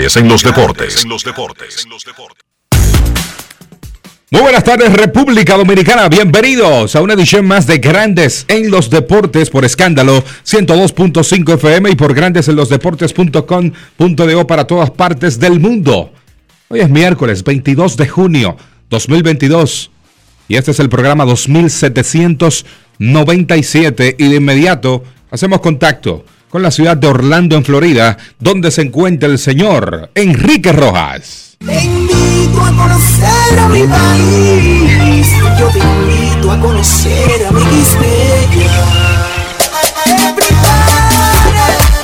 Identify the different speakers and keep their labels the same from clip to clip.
Speaker 1: Grandes en los deportes.
Speaker 2: Muy buenas tardes República Dominicana, bienvenidos a una edición más de Grandes en los Deportes por escándalo 102.5 FM y por Grandes en los Deportes.com.do para todas partes del mundo. Hoy es miércoles 22 de junio 2022 y este es el programa 2797 y de inmediato hacemos contacto con la ciudad de Orlando, en Florida, donde se encuentra el señor Enrique Rojas.
Speaker 3: Te invito a conocer a mi país. Yo te invito a conocer a mi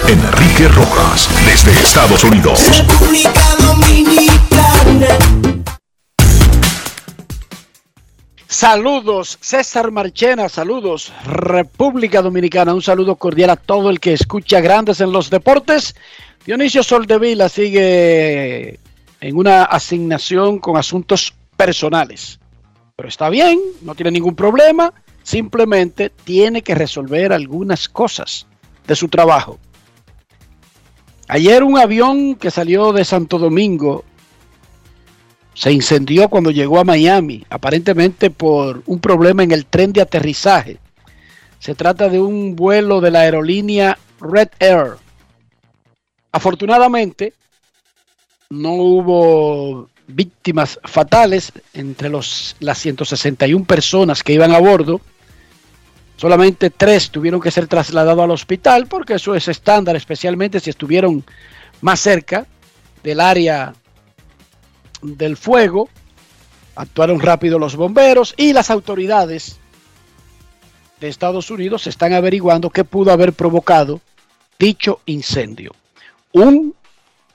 Speaker 1: Enrique Rojas, desde Estados Unidos.
Speaker 3: República Dominicana.
Speaker 4: Saludos, César Marchena, saludos, República Dominicana, un saludo cordial a todo el que escucha Grandes en los Deportes. Dionisio Soldevila sigue en una asignación con asuntos personales, pero está bien, no tiene ningún problema, simplemente tiene que resolver algunas cosas de su trabajo. Ayer un avión que salió de Santo Domingo se incendió cuando llegó a Miami, aparentemente por un problema en el tren de aterrizaje. Se trata de un vuelo de la aerolínea Red Air. Afortunadamente, no hubo víctimas fatales entre los, las 161 personas que iban a bordo. Solamente tres tuvieron que ser trasladados al hospital porque eso es estándar, especialmente si estuvieron más cerca del área del fuego. Actuaron rápido los bomberos y las autoridades de Estados Unidos están averiguando qué pudo haber provocado dicho incendio. Un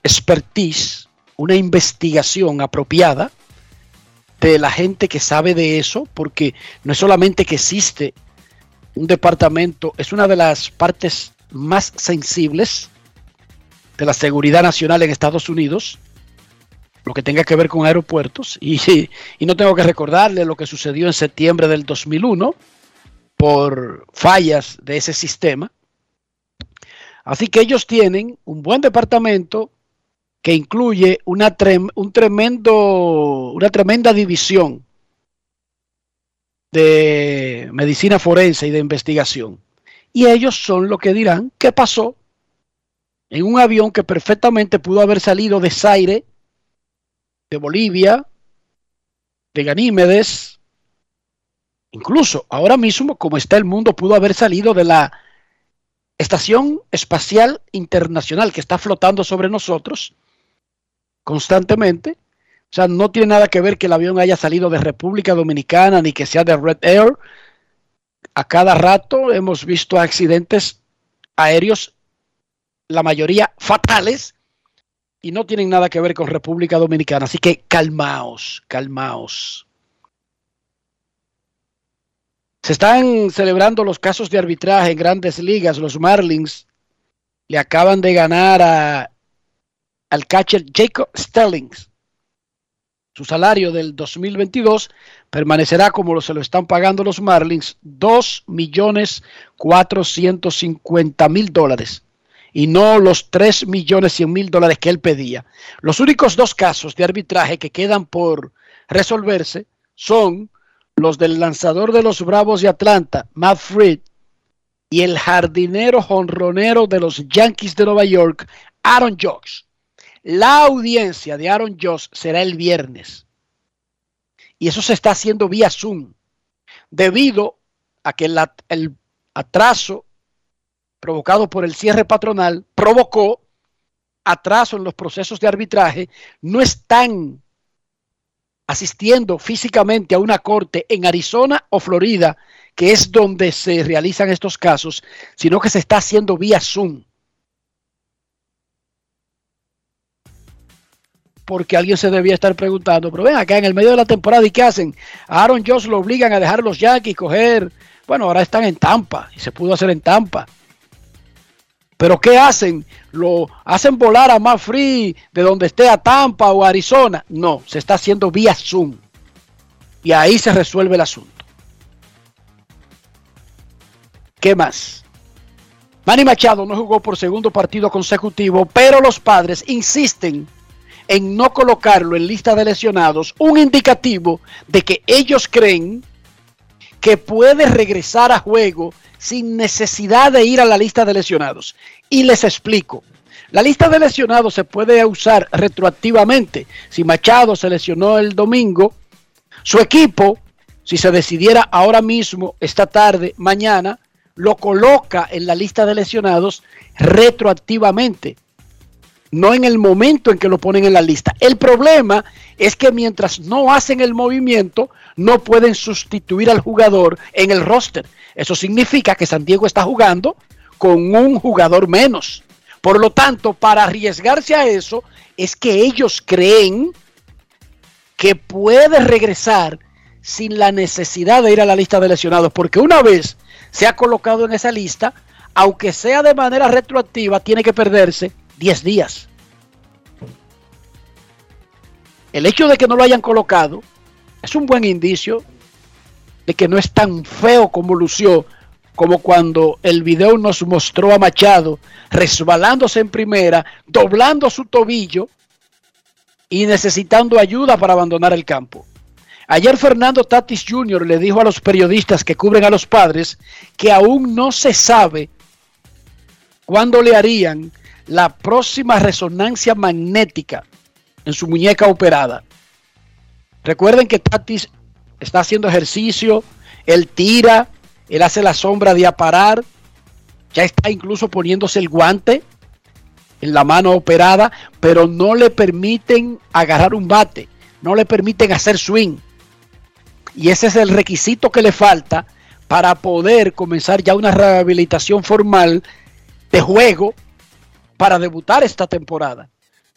Speaker 4: expertise, una investigación apropiada de la gente que sabe de eso, porque no es solamente que existe un departamento, es una de las partes más sensibles de la seguridad nacional en Estados Unidos, lo que tenga que ver con aeropuertos. Y, y, no tengo que recordarle lo que sucedió en septiembre del 2001 por fallas de ese sistema. Así que ellos tienen un buen departamento que incluye una, un tremendo, una tremenda división de medicina forense y de investigación. Y ellos son los que dirán qué pasó en un avión que perfectamente pudo haber salido de Zaire de Bolivia, de Ganímedes, incluso ahora mismo, como está el mundo, pudo haber salido de la Estación Espacial Internacional que está flotando sobre nosotros constantemente. O sea, no tiene nada que ver que el avión haya salido de República Dominicana ni que sea de Red Air. A cada rato hemos visto accidentes aéreos, la mayoría fatales, y no tienen nada que ver con República Dominicana. Así que calmaos, calmaos. Se están celebrando los casos de arbitraje en grandes ligas. Los Marlins le acaban de ganar a, al catcher Jacob Stellings. Su salario del 2022 permanecerá como se lo están pagando los Marlins, 2 millones 450 mil dólares y no los 3 millones 100 mil dólares que él pedía. Los únicos dos casos de arbitraje que quedan por resolverse son los del lanzador de los Bravos de Atlanta, Matt Fried, y el jardinero jonronero de los Yankees de Nueva York, Aaron Judge. La audiencia de Aaron Judge será el viernes. Y eso se está haciendo vía Zoom, debido a que el atraso provocado por el cierre patronal provocó atraso en los procesos de arbitraje, no están asistiendo físicamente a una corte en Arizona o Florida, que es donde se realizan estos casos, sino que se está haciendo vía Zoom. Porque alguien se debía estar preguntando, pero ven acá en el medio de la temporada, ¿y qué hacen? Aaron Jones lo obligan a dejar los Yankees coger. Bueno, ahora están en Tampa y se pudo hacer en Tampa. Pero ¿qué hacen? ¿Lo hacen volar a más free de donde esté a Tampa o Arizona? No, se está haciendo vía Zoom. Y ahí se resuelve el asunto. ¿Qué más? Manny Machado no jugó por segundo partido consecutivo, pero los padres insisten en no colocarlo en lista de lesionados, un indicativo de que ellos creen que puede regresar a juego sin necesidad de ir a la lista de lesionados. Y les explico. La lista de lesionados se puede usar retroactivamente. Si Machado se lesionó el domingo, su equipo, si se decidiera ahora mismo, esta tarde, mañana, lo coloca en la lista de lesionados retroactivamente, no en el momento en que lo ponen en la lista. El problema es que mientras no hacen el movimiento, no pueden sustituir al jugador en el roster. Eso significa que San Diego está jugando con un jugador menos. Por lo tanto, para arriesgarse a eso, es que ellos creen que puede regresar sin la necesidad de ir a la lista de lesionados, porque una vez se ha colocado en esa lista, aunque sea de manera retroactiva, tiene que perderse 10 días. El hecho de que no lo hayan colocado es un buen indicio de que no es tan feo como lució, como cuando el video nos mostró a Machado resbalándose en primera, doblando su tobillo y necesitando ayuda para abandonar el campo. Ayer Fernando Tatis Jr. le dijo a los periodistas que cubren a los padres que aún no se sabe cuándo le harían la próxima resonancia magnética en su muñeca operada. Recuerden que Tatis está haciendo ejercicio, él tira, él hace la sombra de aparar, ya está incluso poniéndose el guante en la mano operada, pero no le permiten agarrar un bate, no le permiten hacer swing. Y ese es el requisito que le falta para poder comenzar ya una rehabilitación formal de juego para debutar esta temporada.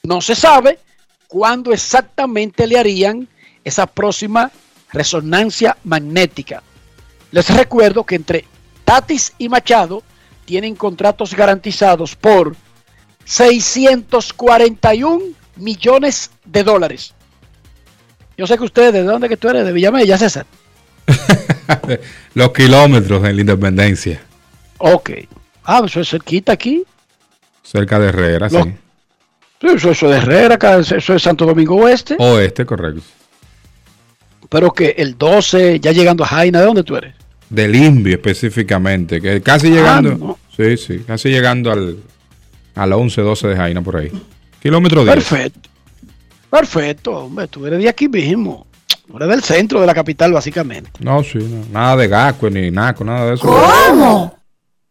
Speaker 4: No se sabe cuándo exactamente le harían esa próxima resonancia magnética. Les recuerdo que entre Tatis y Machado tienen contratos garantizados por 641 millones de dólares. Yo sé que ustedes, ¿de dónde que tú eres? De Villamella, César.
Speaker 2: Los kilómetros en la independencia.
Speaker 4: Ok. Ah, eso es cerquita aquí.
Speaker 2: Cerca de Herrera,
Speaker 4: Los-
Speaker 2: sí.
Speaker 4: Eso, eso de Herrera, eso es Santo Domingo Oeste.
Speaker 2: Oeste, correcto.
Speaker 4: Pero que el 12, ya llegando a Jaina, ¿de dónde tú eres?
Speaker 2: Del INVI específicamente, que casi llegando.
Speaker 4: Ah, no.
Speaker 2: Sí, sí, casi llegando al, al 11, 12 de Jaina por ahí. Kilómetro 10.
Speaker 4: Perfecto. Perfecto, hombre, tú eres de aquí mismo. Tú eres del centro de la capital, básicamente.
Speaker 2: No, sí, no, nada de Gasco ni Naco, nada de eso.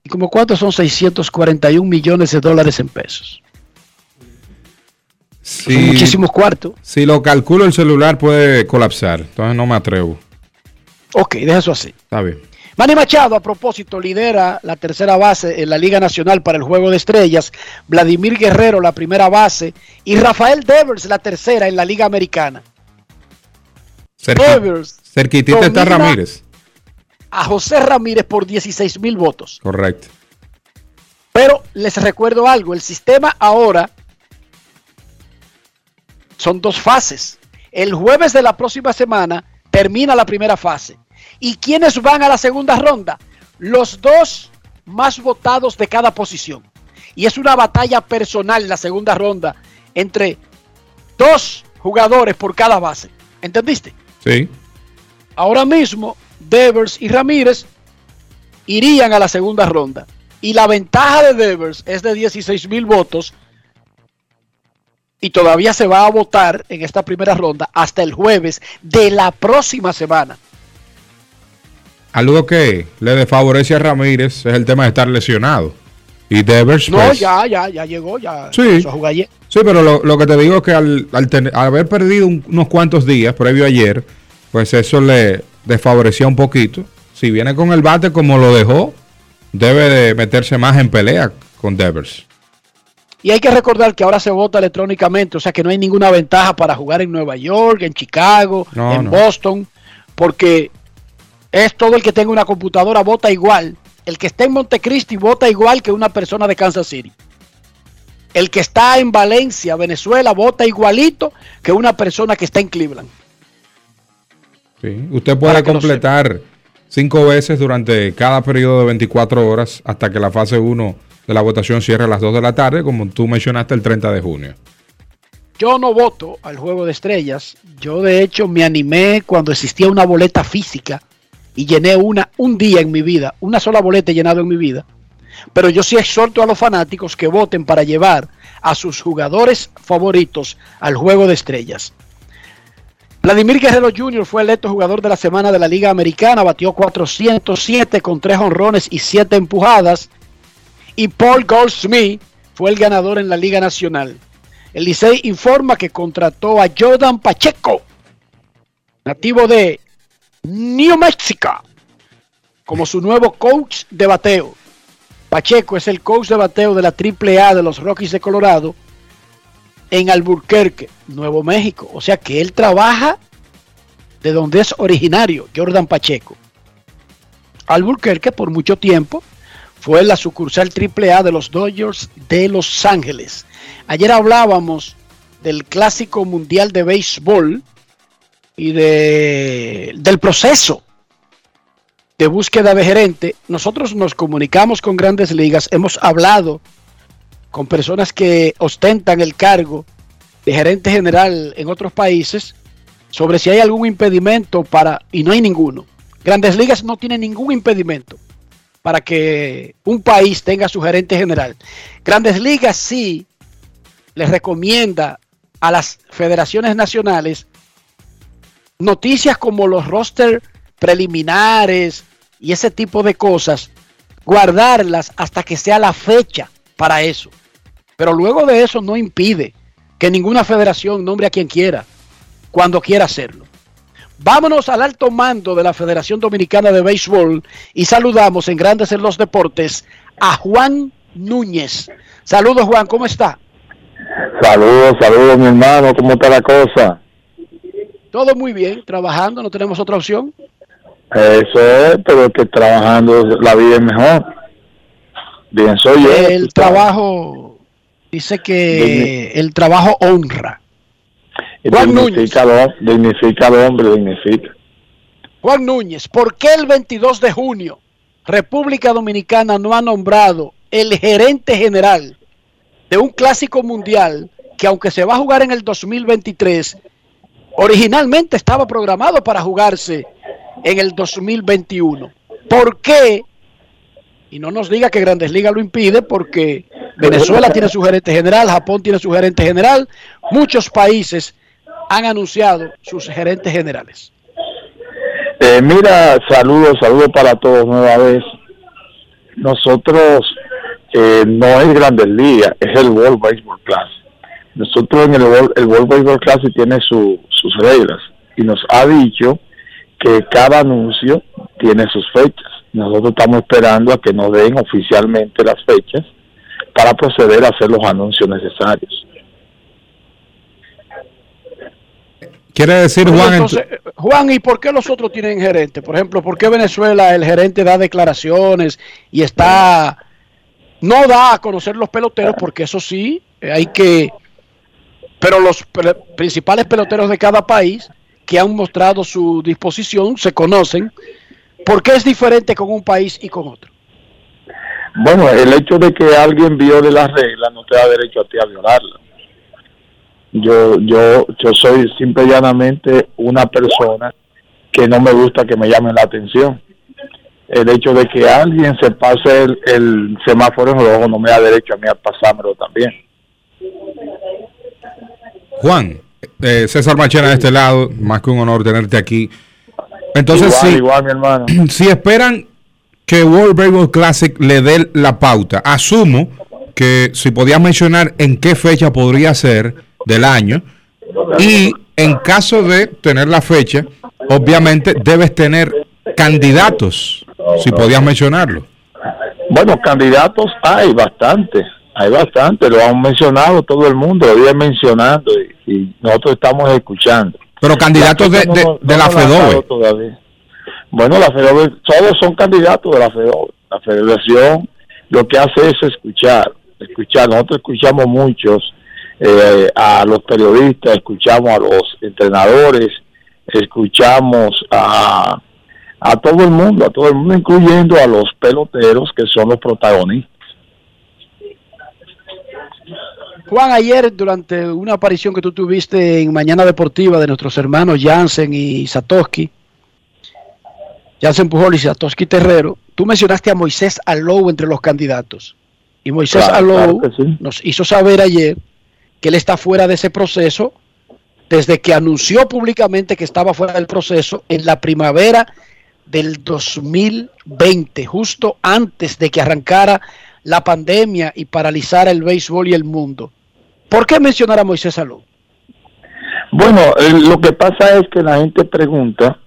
Speaker 4: ¿Y como cuántos son 641 millones de dólares en pesos? Son
Speaker 2: Si,
Speaker 4: muchísimos cuartos.
Speaker 2: si lo calculo el celular puede colapsar, entonces no me atrevo.
Speaker 4: Ok, deja eso así.
Speaker 2: Está bien.
Speaker 4: Manny Machado, a propósito, lidera la tercera base en la Liga Nacional para el Juego de Estrellas. Vladimir Guerrero, la primera base. Y Rafael Devers, la tercera en la Liga Americana.
Speaker 2: Cerqui-
Speaker 4: Devers
Speaker 2: cerquitita está Ramírez.
Speaker 4: A José Ramírez por 16 mil votos.
Speaker 2: Correcto.
Speaker 4: Pero les recuerdo algo, el sistema ahora son dos fases. El jueves de la próxima semana termina la primera fase. ¿Y quiénes van a la segunda ronda? Los dos más votados de cada posición. Y es una batalla personal la segunda ronda entre dos jugadores por cada base. ¿Entendiste?
Speaker 2: Sí.
Speaker 4: ahora mismo Devers y Ramírez irían a la segunda ronda. Y la ventaja de Devers es de 16 mil votos. Y todavía se va a votar en esta primera ronda hasta el jueves de la próxima semana.
Speaker 2: Algo que le desfavorece a Ramírez es el tema de estar lesionado. Y Devers.
Speaker 4: No,
Speaker 2: pues,
Speaker 4: ya, ya, ya llegó, ya.
Speaker 2: Sí. Sí, pero lo, lo que te digo es que al, al haber perdido un- unos cuantos días previo a ayer, pues eso le desfavorecía un poquito. Si viene con el bate como lo dejó, debe de meterse más en pelea con Devers.
Speaker 4: Y hay que recordar que ahora se vota electrónicamente, o sea que no hay ninguna ventaja para jugar en Nueva York, en Chicago,
Speaker 2: No,
Speaker 4: en
Speaker 2: no.
Speaker 4: Boston, porque es todo el que tenga una computadora vota igual. El que esté en Montecristi vota igual que una persona de Kansas City. El que está en Valencia, Venezuela, vota igualito que una persona que está en Cleveland.
Speaker 2: Sí. Usted puede completar cinco veces durante cada periodo de 24 horas hasta que la fase 1 de la votación cierre a las 2 de la tarde, como tú mencionaste el 30 de junio.
Speaker 4: Yo no voto al juego de estrellas. Yo de hecho me animé cuando existía una boleta física y llené una un día en mi vida, una sola boleta he llenado en mi vida. Pero yo sí exhorto a los fanáticos que voten para llevar a sus jugadores favoritos al juego de estrellas. Vladimir Guerrero Jr. fue electo jugador de la semana de la Liga Americana, batió 407 con 3 honrones y 7 empujadas. Y Paul Goldsmith fue el ganador en la Liga Nacional. El Licey informa que contrató a Jordan Pacheco, nativo de New Mexico, como su nuevo coach de bateo. Pacheco es el coach de bateo de la AAA de los Rockies de Colorado en Albuquerque, Nuevo México. O sea que él trabaja de donde es originario, Jordan Pacheco. Albuquerque por mucho tiempo fue la sucursal AAA de los Dodgers de Los Ángeles. Ayer hablábamos del clásico mundial de béisbol y de, del proceso de búsqueda de gerente. Nosotros nos comunicamos con grandes ligas, hemos hablado con personas que ostentan el cargo de gerente general en otros países sobre si hay algún impedimento para, y no hay ninguno. Grandes ligas no tiene ningún impedimento para que un país tenga su gerente general. Grandes ligas sí les recomienda a las federaciones nacionales noticias como los roster preliminares y ese tipo de cosas, guardarlas hasta que sea la fecha para eso. Pero luego de eso no impide que ninguna federación nombre a quien quiera, cuando quiera hacerlo. Vámonos al alto mando de la Federación Dominicana de Béisbol y saludamos en Grandes en los Deportes a Juan Núñez. Saludos Juan, ¿cómo está?
Speaker 5: Saludos, saludos mi hermano, ¿cómo está la cosa?
Speaker 4: Todo muy bien, trabajando, no tenemos otra opción.
Speaker 5: Eso es, pero que trabajando la vida es mejor. Bien, soy yo.
Speaker 4: El trabajo, dice que el trabajo honra. Juan
Speaker 5: dignifica, hom- dignifica al hombre, dignifica.
Speaker 4: Juan Núñez, ¿por qué el 22 de junio República Dominicana no ha nombrado el gerente general de un clásico mundial que aunque se va a jugar en el 2023, originalmente estaba programado para jugarse en el 2021? ¿Por qué? Y no nos diga que Grandes Ligas lo impide porque Venezuela tiene su gerente general, Japón tiene su gerente general, muchos países han anunciado sus gerentes generales.
Speaker 5: Eh, mira, saludos, saludos para todos nueva vez. Nosotros eh, no es Grandes Ligas, es el World Baseball Classic. Nosotros en el World, el World Baseball Classic tiene su, sus reglas y nos ha dicho que cada anuncio tiene sus fechas. Nosotros estamos esperando a que nos den oficialmente las fechas para proceder a hacer los anuncios necesarios.
Speaker 2: Quiere decir, Juan,
Speaker 4: Entonces, eh, Juan, ¿y por qué los otros tienen gerente? Por ejemplo, ¿por qué Venezuela el gerente da declaraciones y está no da a conocer los peloteros? Porque eso sí, eh, hay que pero los principales peloteros de cada país que han mostrado su disposición se conocen. ¿Por qué es diferente con un país y con otro?
Speaker 5: Bueno, el hecho de que alguien viole las reglas no te da derecho a ti a violarlas. Yo, yo, yo soy simple y llanamente una persona que no me gusta que me llamen la atención. El hecho de que alguien se pase el, el semáforo en rojo no me da derecho a mí a pasármelo también.
Speaker 2: Juan, eh, César Machena de este lado, más que un honor tenerte aquí. Entonces,
Speaker 5: igual, igual, mi hermano.
Speaker 2: si esperan que World Baseball Classic le dé la pauta, asumo que si podías mencionar en qué fecha podría ser del año y en caso de tener la fecha, obviamente debes tener candidatos, si podías mencionarlo.
Speaker 5: Bueno, candidatos hay bastante, hay bastante, lo han mencionado todo el mundo, lo viene mencionando y, y nosotros estamos escuchando.
Speaker 2: Pero candidatos de, de-
Speaker 5: no-
Speaker 2: la FEDOE.
Speaker 5: todavía. Bueno, la FEDOE, todos son candidatos de la FEDOE. La federación lo que hace es escuchar, escuchar. Nosotros escuchamos muchos, eh, a los periodistas, escuchamos a los entrenadores, escuchamos a, a todo el mundo, a todo el mundo, incluyendo a los peloteros que son los protagonistas.
Speaker 4: Juan, ayer durante una aparición que tú tuviste en Mañana Deportiva de nuestros hermanos Jansen y Satoshi, Jansen Pujol y Satoshi Terrero, tú mencionaste a Moisés Alou entre los candidatos. Y Moisés
Speaker 5: Claro,
Speaker 4: Alou
Speaker 5: claro que sí.
Speaker 4: nos hizo saber ayer que él está fuera de ese proceso desde que anunció públicamente que estaba fuera del proceso en la primavera del 2020, justo antes de que arrancara la pandemia y paralizara el béisbol y el mundo. ¿Por qué mencionar a Moisés Alou?
Speaker 5: Bueno, eh, lo que pasa es que la gente pregunta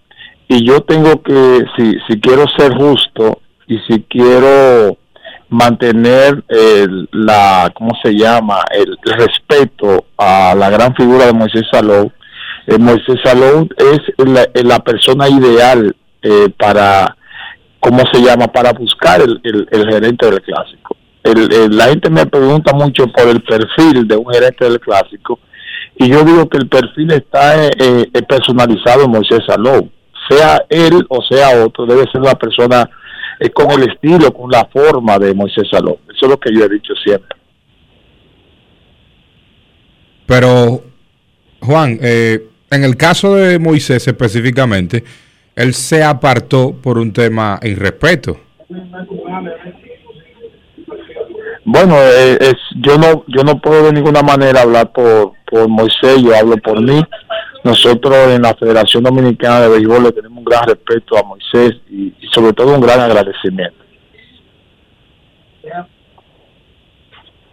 Speaker 5: y yo tengo que, si, si quiero ser justo y si quiero mantener el, la, ¿cómo se llama? El, respeto a la gran figura de Moisés Salou. Eh, Moisés Salou es la, la persona ideal eh, para, ¿cómo se llama? Para buscar el, el- gerente del clásico. La gente me pregunta mucho por el perfil de un gerente del clásico y yo digo que el perfil está eh, eh, personalizado en Moisés Salou. Sea él o sea otro, debe ser una persona eh, con el estilo, con la forma de Moisés Salou. Eso es lo que yo he dicho siempre.
Speaker 2: Pero, Juan, eh, en el caso de Moisés específicamente, él se apartó por un tema irrespeto.
Speaker 5: Bueno, eh, es, yo no yo no puedo de ninguna manera hablar por, por Moisés, yo hablo por mí. Nosotros en la Federación Dominicana de Béisbol le tenemos un gran respeto a Moisés y, sobre todo un gran agradecimiento.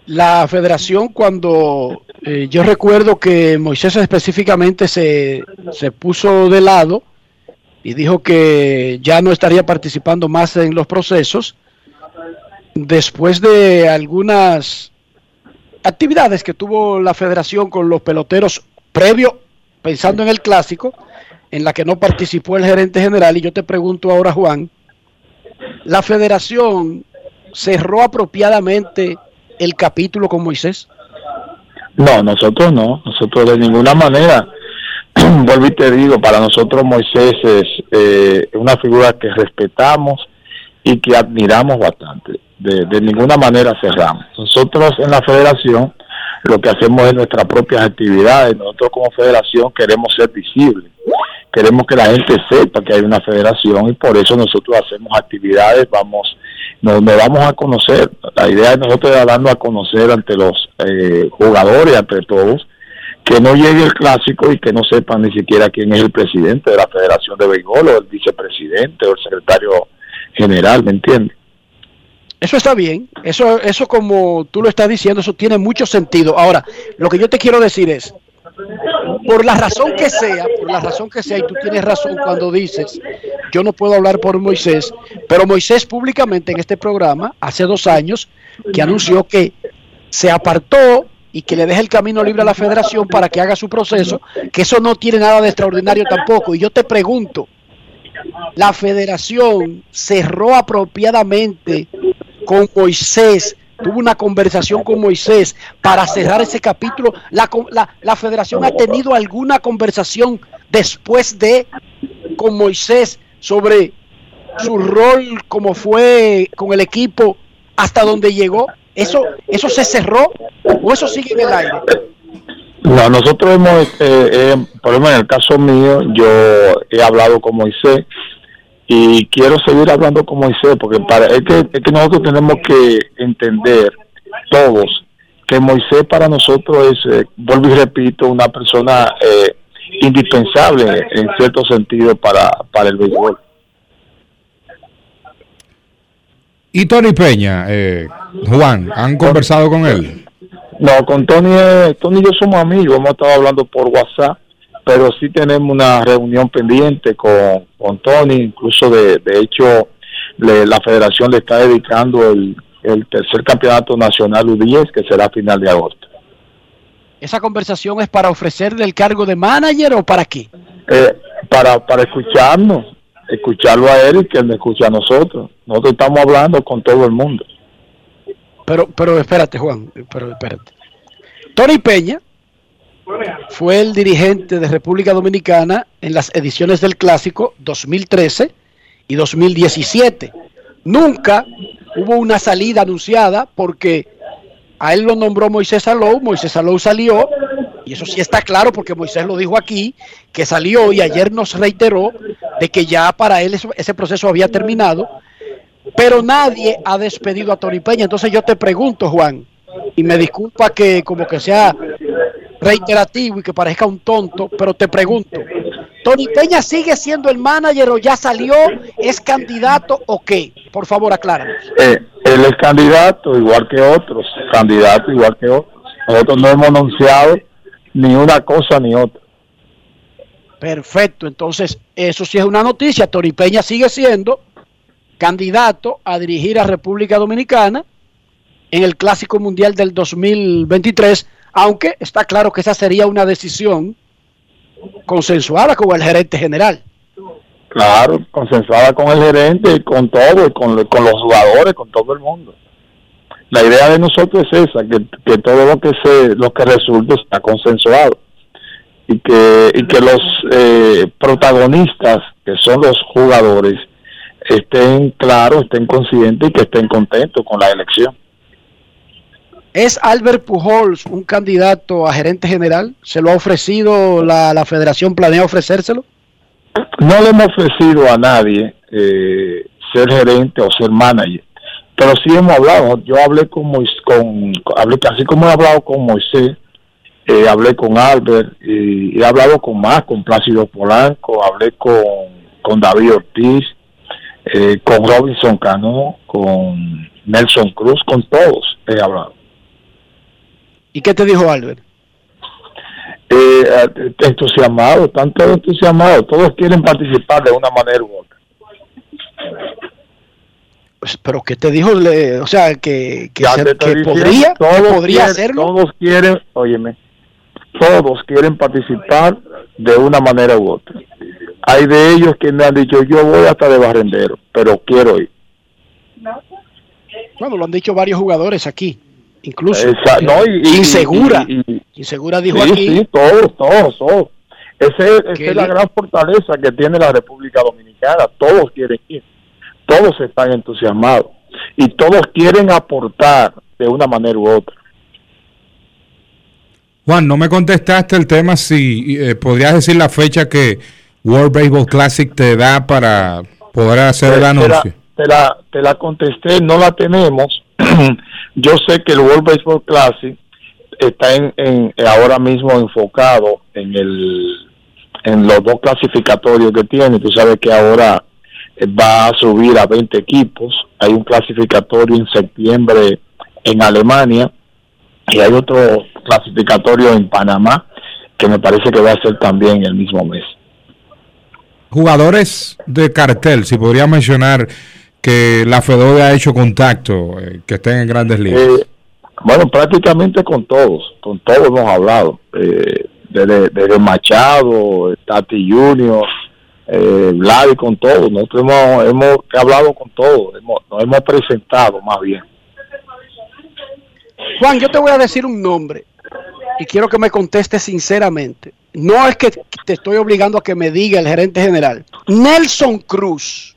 Speaker 4: La federación cuando eh, yo recuerdo que Moisés específicamente se, se puso de lado y dijo que ya no estaría participando más en los procesos después de algunas actividades que tuvo la federación con los peloteros previo pensando en el clásico en la que no participó el gerente general y yo te pregunto ahora Juan la federación cerró apropiadamente el capítulo con Moisés
Speaker 5: No, nosotros no, nosotros de ninguna manera. Vuelvo y te digo, para nosotros Moisés es eh, una figura que respetamos y que admiramos bastante. De, de ninguna manera cerramos. Nosotros en la federación lo que hacemos es nuestras propias actividades. Nosotros como federación queremos ser visibles. Queremos que la gente sepa que hay una federación y por eso nosotros hacemos actividades, vamos nos, nos vamos a conocer. La idea de nosotros es darnos a conocer ante los eh, jugadores, ante todos, que no llegue el clásico y que no sepan ni siquiera quién es el presidente de la Federación de Béisbol o el vicepresidente o el secretario general, ¿me entiendes?
Speaker 4: Eso está bien, eso, eso como tú lo estás diciendo, eso tiene mucho sentido. Ahora, lo que yo te quiero decir es, por la razón que sea, por la razón que sea, y tú tienes razón cuando dices, yo no puedo hablar por Moisés, pero Moisés públicamente en este programa, hace dos años, que anunció que se apartó y que le deja el camino libre a la federación para que haga su proceso, que eso no tiene nada de extraordinario tampoco. Y yo te pregunto, la federación cerró apropiadamente con Moisés, tuvo una conversación con Moisés para cerrar ese capítulo. La, la, la federación ha tenido alguna conversación después de con Moisés sobre su rol como fue con el equipo hasta donde llegó. ¿Eso, eso se cerró o eso sigue en el aire?
Speaker 5: No, nosotros hemos, eh, eh, por ejemplo, en el caso mío, yo he hablado con Moisés y quiero seguir hablando con Moisés porque para, es, que, es que nosotros tenemos que entender todos que Moisés para nosotros es, eh, vuelvo y repito, una persona eh, indispensable en cierto sentido para, para el béisbol.
Speaker 2: Y Tony Peña, eh, Juan, ¿han conversado con él?
Speaker 5: No, con Tony, Tony y yo somos amigos, hemos estado hablando por WhatsApp, pero sí tenemos una reunión pendiente con, con Tony, incluso de, de hecho le- la federación le está dedicando el, el tercer campeonato nacional U10 que será a final de agosto.
Speaker 4: ¿Esa conversación es para ofrecerle el cargo de manager o para qué?
Speaker 5: Eh, para, para escucharnos, escucharlo a él y que él me escuche a nosotros. Nosotros estamos hablando con todo el mundo.
Speaker 4: Pero, pero espérate, Juan, pero espérate. Tony Peña fue el dirigente de República Dominicana en las ediciones del Clásico 2013 y 2017. Nunca hubo una salida anunciada porque a él lo nombró Moisés Salou, Moisés Salou salió, y eso sí está claro porque Moisés lo dijo aquí, que salió y ayer nos reiteró de que ya para él ese proceso había terminado, pero nadie ha despedido a Tony Peña. Entonces yo te pregunto, Juan, y me disculpa que como que sea reiterativo y que parezca un tonto, pero te pregunto, ¿Tony Peña sigue siendo el manager o ya salió? ¿Es candidato o qué? Por favor, acláranos.
Speaker 5: Eh, él es candidato igual que otros, candidato igual que otros. Nosotros no hemos anunciado ni una cosa ni otra.
Speaker 4: Perfecto, entonces eso sí es una noticia. Tony Peña sigue siendo candidato a dirigir a República Dominicana en el Clásico Mundial del 2023, aunque está claro que esa sería una decisión consensuada con el gerente general.
Speaker 5: Claro, consensuada con el gerente con todo, con, los jugadores, con todo el mundo. La idea de nosotros es esa, que, que todo lo que se, lo que resulte está consensuado y que y que los eh, protagonistas, que son los jugadores, estén claros, estén conscientes y que estén contentos con la elección.
Speaker 4: ¿Es Albert Pujols un candidato a gerente general? ¿Se lo ha ofrecido la, la federación? ¿Planea ofrecérselo?
Speaker 5: No le hemos ofrecido a nadie eh, ser gerente o ser manager, pero sí hemos hablado. Yo hablé con Moisés, con, hablé así como he hablado con Moisés, eh, hablé con Albert y he hablado con más, con Plácido Polanco, hablé con, con David Ortiz, eh, con Robinson Cano, con Nelson Cruz, con todos he hablado.
Speaker 4: ¿Y qué te dijo Albert?
Speaker 5: Eh, entusiasmados, están todos entusiasmados, todos quieren participar de una manera u otra.
Speaker 4: Pues, ¿Pero qué te dijo? Le- o sea, que, que, se- que
Speaker 5: diciendo,
Speaker 4: podría, que
Speaker 5: todos
Speaker 4: podría
Speaker 5: quieren-
Speaker 4: hacerlo.
Speaker 5: Todos quieren, óyeme, todos quieren participar de una manera u otra. Hay de ellos que me han dicho, yo voy hasta de barrendero, pero quiero ir.
Speaker 4: Bueno, lo han dicho varios jugadores aquí, incluso.
Speaker 5: Esa- no, y-
Speaker 4: Insegura.
Speaker 5: y- y-
Speaker 4: Insegura dijo
Speaker 5: sí,
Speaker 4: aquí.
Speaker 5: sí, todos, todos, todos. Ese, esa es la gran fortaleza que tiene la República Dominicana. Todos quieren ir, todos están entusiasmados y todos quieren aportar de una manera u otra.
Speaker 2: Juan, no me contestaste el tema si eh, podrías decir la fecha que World Baseball Classic te da para poder hacer el
Speaker 5: Te- te la-
Speaker 2: anuncio.
Speaker 5: Te la, te la contesté, no la tenemos. Yo sé que el World Baseball Classic está en, ahora mismo enfocado en el en los dos clasificatorios que tiene. Tú sabes que ahora eh, va a subir a 20 equipos. Hay un clasificatorio en septiembre en Alemania y hay otro clasificatorio en Panamá que me parece que va a ser también el mismo mes.
Speaker 2: Jugadores de cartel, si podría mencionar que la FEDOE ha hecho contacto, eh, que estén en grandes ligas.
Speaker 5: Eh, bueno, prácticamente con todos, con todos hemos hablado, eh, desde, desde Machado, Tati Junior, eh, Vladi, con todos, nosotros hemos, hemos hablado con todos, hemos, nos hemos presentado más bien.
Speaker 4: Juan, yo te voy a decir un nombre y quiero que me contestes sinceramente. No es que te estoy obligando a que me diga el gerente general. Nelson Cruz.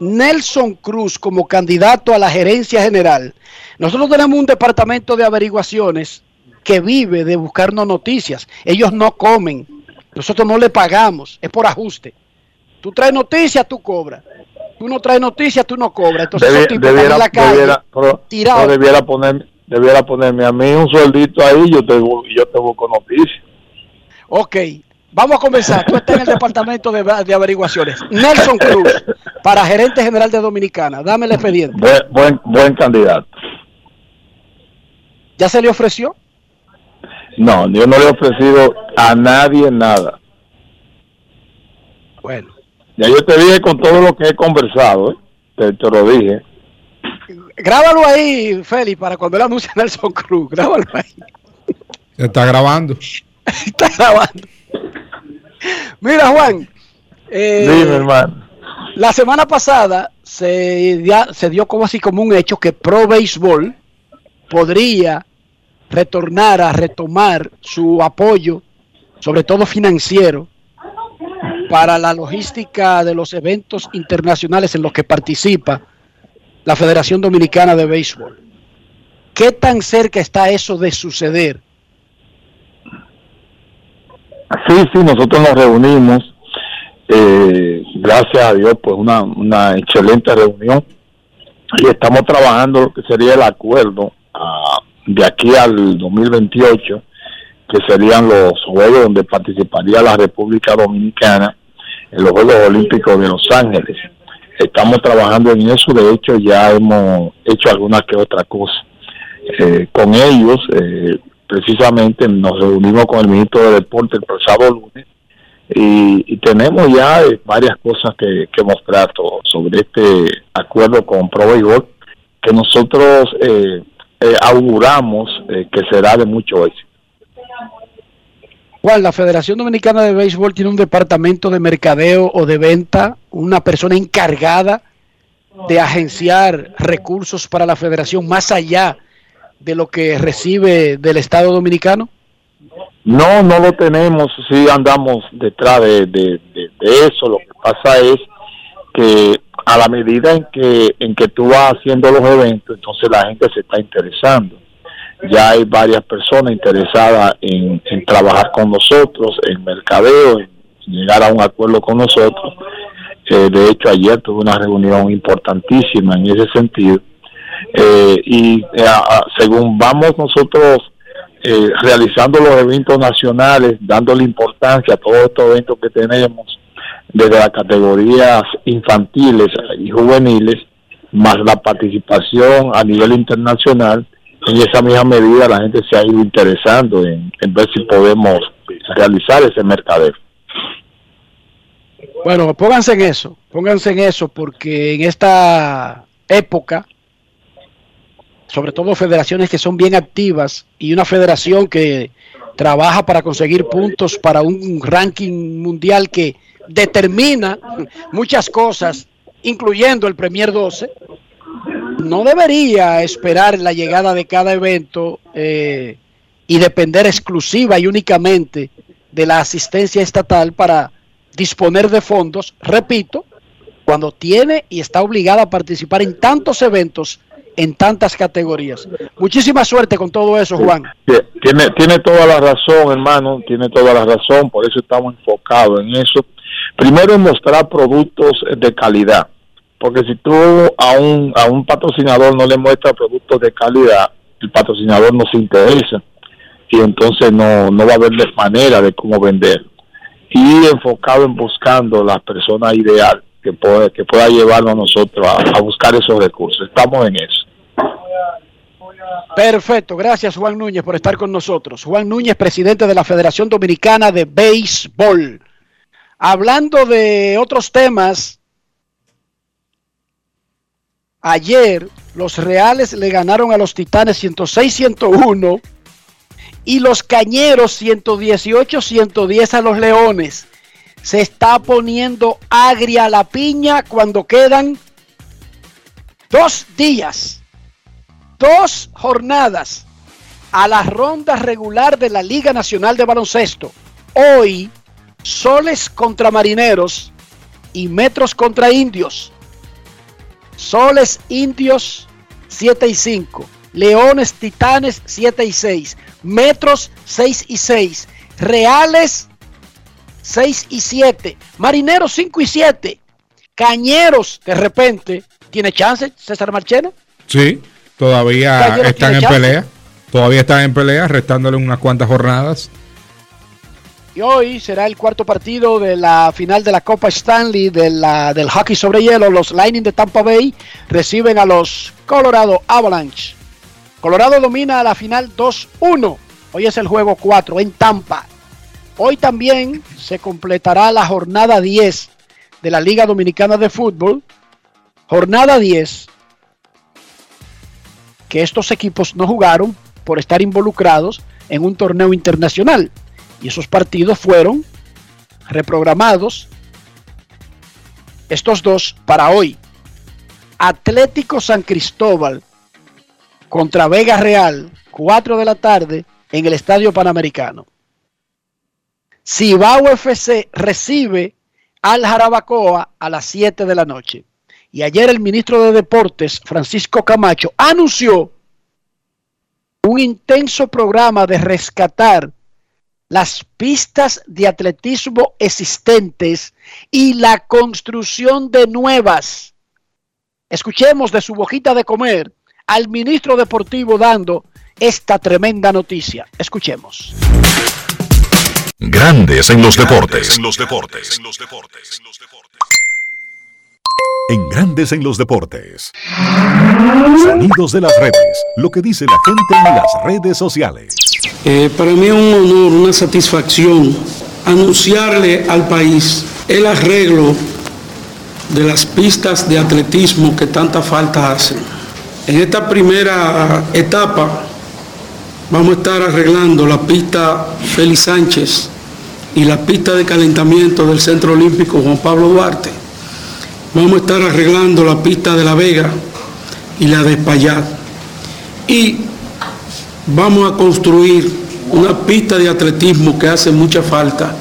Speaker 4: Nelson Cruz como candidato a la gerencia general. Nosotros tenemos un departamento de averiguaciones que vive de buscarnos noticias. Ellos no comen. Nosotros no le pagamos. Es por ajuste. Tú traes noticias, tú cobras. Tú no traes noticias, tú no cobras. Entonces esos tipos
Speaker 5: debiera,
Speaker 4: en la calle
Speaker 5: debiera- pero- pero debiera poner debiera ponerme a mí un sueldito ahí yo te yo te busco noticias
Speaker 4: Ok, vamos a comenzar. Tú estás en el departamento de, de averiguaciones. Nelson Cruz, para gerente general de Dominicana. Dame el expediente.
Speaker 5: buen, buen buen candidato
Speaker 4: ¿Ya se le ofreció?
Speaker 5: no yo no le he ofrecido a nadie nada
Speaker 4: Bueno,
Speaker 5: ya yo te dije con todo lo que he conversado ¿eh? te, te lo dije
Speaker 4: grábalo ahí, Félix, para cuando él anuncie a Nelson Cruz. Grábalo ahí.
Speaker 2: Se está grabando.
Speaker 4: Está grabando. Mira, Juan. eh,
Speaker 5: dime hermano
Speaker 4: La semana pasada se, dia- se dio como así como un hecho que Pro Baseball podría retornar a retomar su apoyo, sobre todo financiero, para la logística de los eventos internacionales en los que participa la Federación Dominicana de Béisbol. ¿Qué tan cerca está eso de suceder?
Speaker 5: Sí, sí, nosotros nos reunimos, eh, gracias a Dios, pues una, una excelente reunión y estamos trabajando lo que sería el acuerdo ah, de aquí al 2028, que serían los Juegos donde participaría la República Dominicana en los Juegos Olímpicos de Los Ángeles. Estamos trabajando en eso, de hecho ya hemos hecho alguna que otra cosa. Eh, con ellos, eh, precisamente nos reunimos con el ministro de Deporte el pasado lunes y, tenemos ya eh, varias cosas que, que mostrar sobre este acuerdo con Pro Béisbol que nosotros eh, eh, auguramos eh, que será de mucho éxito.
Speaker 4: Juan, la Federación Dominicana de Béisbol tiene un departamento de mercadeo o de venta, una persona encargada de agenciar recursos para la federación más allá de lo que recibe del Estado Dominicano.
Speaker 5: No, no lo tenemos, sí andamos detrás de, de, eso. Lo que pasa es que a la medida en que en que tú vas haciendo los eventos, entonces la gente se está interesando. Ya hay varias personas interesadas en, en trabajar con nosotros, en mercadeo, en llegar a un acuerdo con nosotros. Eh, de hecho, ayer tuve una reunión importantísima en ese sentido. Eh, y eh, a- según vamos nosotros eh, realizando los eventos nacionales, dándole importancia a todos estos eventos que tenemos, desde las categorías infantiles y juveniles, más la participación a nivel internacional, en esa misma medida la gente se ha ido interesando en, en ver si podemos realizar ese mercadeo.
Speaker 4: Bueno, pónganse en eso, pónganse en eso, porque en esta época, sobre todo federaciones que son bien activas y una federación que trabaja para conseguir puntos para un ranking mundial que determina muchas cosas, incluyendo el Premier 12, no debería esperar la llegada de cada evento eh, y depender exclusiva y únicamente de la asistencia estatal para disponer de fondos, repito, cuando tiene y está obligada a participar en tantos eventos, en tantas categorías. Muchísima suerte con todo eso, Juan.
Speaker 5: Tiene, tiene toda la razón, hermano, tiene toda la razón, por eso estamos enfocados en eso. Primero en mostrar productos de calidad, porque si tú a un, a un patrocinador no le muestras productos de calidad, el patrocinador no se interesa y entonces no, no va a haber manera de cómo vender. Y enfocado en buscando la persona ideal que pueda, llevarnos a nosotros a buscar esos recursos. Estamos en eso.
Speaker 4: Perfecto, gracias Juan Núñez por estar con nosotros. Juan Núñez, presidente de la Federación Dominicana de Béisbol. Hablando de otros temas, ayer los Reales le ganaron a los Titanes 106-101 y los Cañeros 118-110 a los Leones. Se está poniendo agria la piña cuando quedan dos días dos jornadas a la ronda regular de la Liga Nacional de Baloncesto. Hoy, Soles contra Marineros y Metros contra Indios. Soles Indios 7 y 5. Leones Titanes 7 y 6. Metros 6 y 6. Reales 6 y 7. Marineros 5 y 7. Cañeros, de repente, ¿tiene chance César Marchena?
Speaker 2: Sí, todavía
Speaker 4: Cañeros
Speaker 2: están en
Speaker 4: chance.
Speaker 2: pelea. Todavía están en pelea, restándole unas cuantas jornadas.
Speaker 4: Y hoy será el cuarto partido de la final de la Copa Stanley de la, del hockey sobre hielo. Los Lightning de Tampa Bay reciben a los Colorado Avalanche. Colorado domina la final 2-1. Hoy es el juego 4 en Tampa. Hoy también se completará la jornada 10 de la Liga Dominicana de Fútbol. Jornada 10 que estos equipos no jugaron por estar involucrados en un torneo internacional. Y esos partidos fueron reprogramados, estos dos, para hoy. Atlético San Cristóbal contra Vega Real, 4 de la tarde, en el Estadio Panamericano. Cibao FC recibe al Jarabacoa a las 7 de la noche. Y ayer el ministro de Deportes, Francisco Camacho, anunció un intenso programa de rescatar las pistas de atletismo existentes y la construcción de nuevas. Escuchemos de su bojita de comer al ministro deportivo dando esta tremenda noticia. Escuchemos.
Speaker 1: Grandes en los deportes. En los deportes. En Grandes en los deportes. Sonidos de las redes. Lo que dice la gente en las redes sociales.
Speaker 6: Eh, para mí es un honor, una satisfacción anunciarle al país el arreglo de las pistas de atletismo que tanta falta hacen. En esta primera etapa vamos a estar arreglando la pista Félix Sánchez y la pista de calentamiento del Centro Olímpico Juan Pablo Duarte. Vamos a estar arreglando la pista de La Vega y la de Espaillat. Y vamos a construir una pista de atletismo que hace mucha falta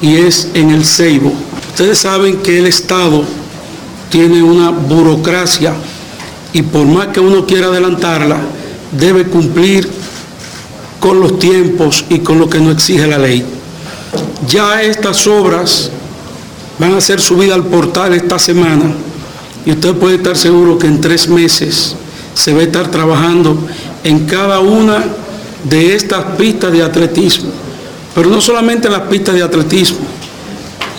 Speaker 6: y es en el Ceibo. Ustedes saben que el Estado tiene una burocracia y por más que uno quiera adelantarla, debe cumplir con los tiempos y con lo que nos exige la ley. Ya estas obras van a ser subidas al portal esta semana y usted puede estar seguro que en tres meses se va a estar trabajando en cada una de estas pistas de atletismo. Pero no solamente las pistas de atletismo,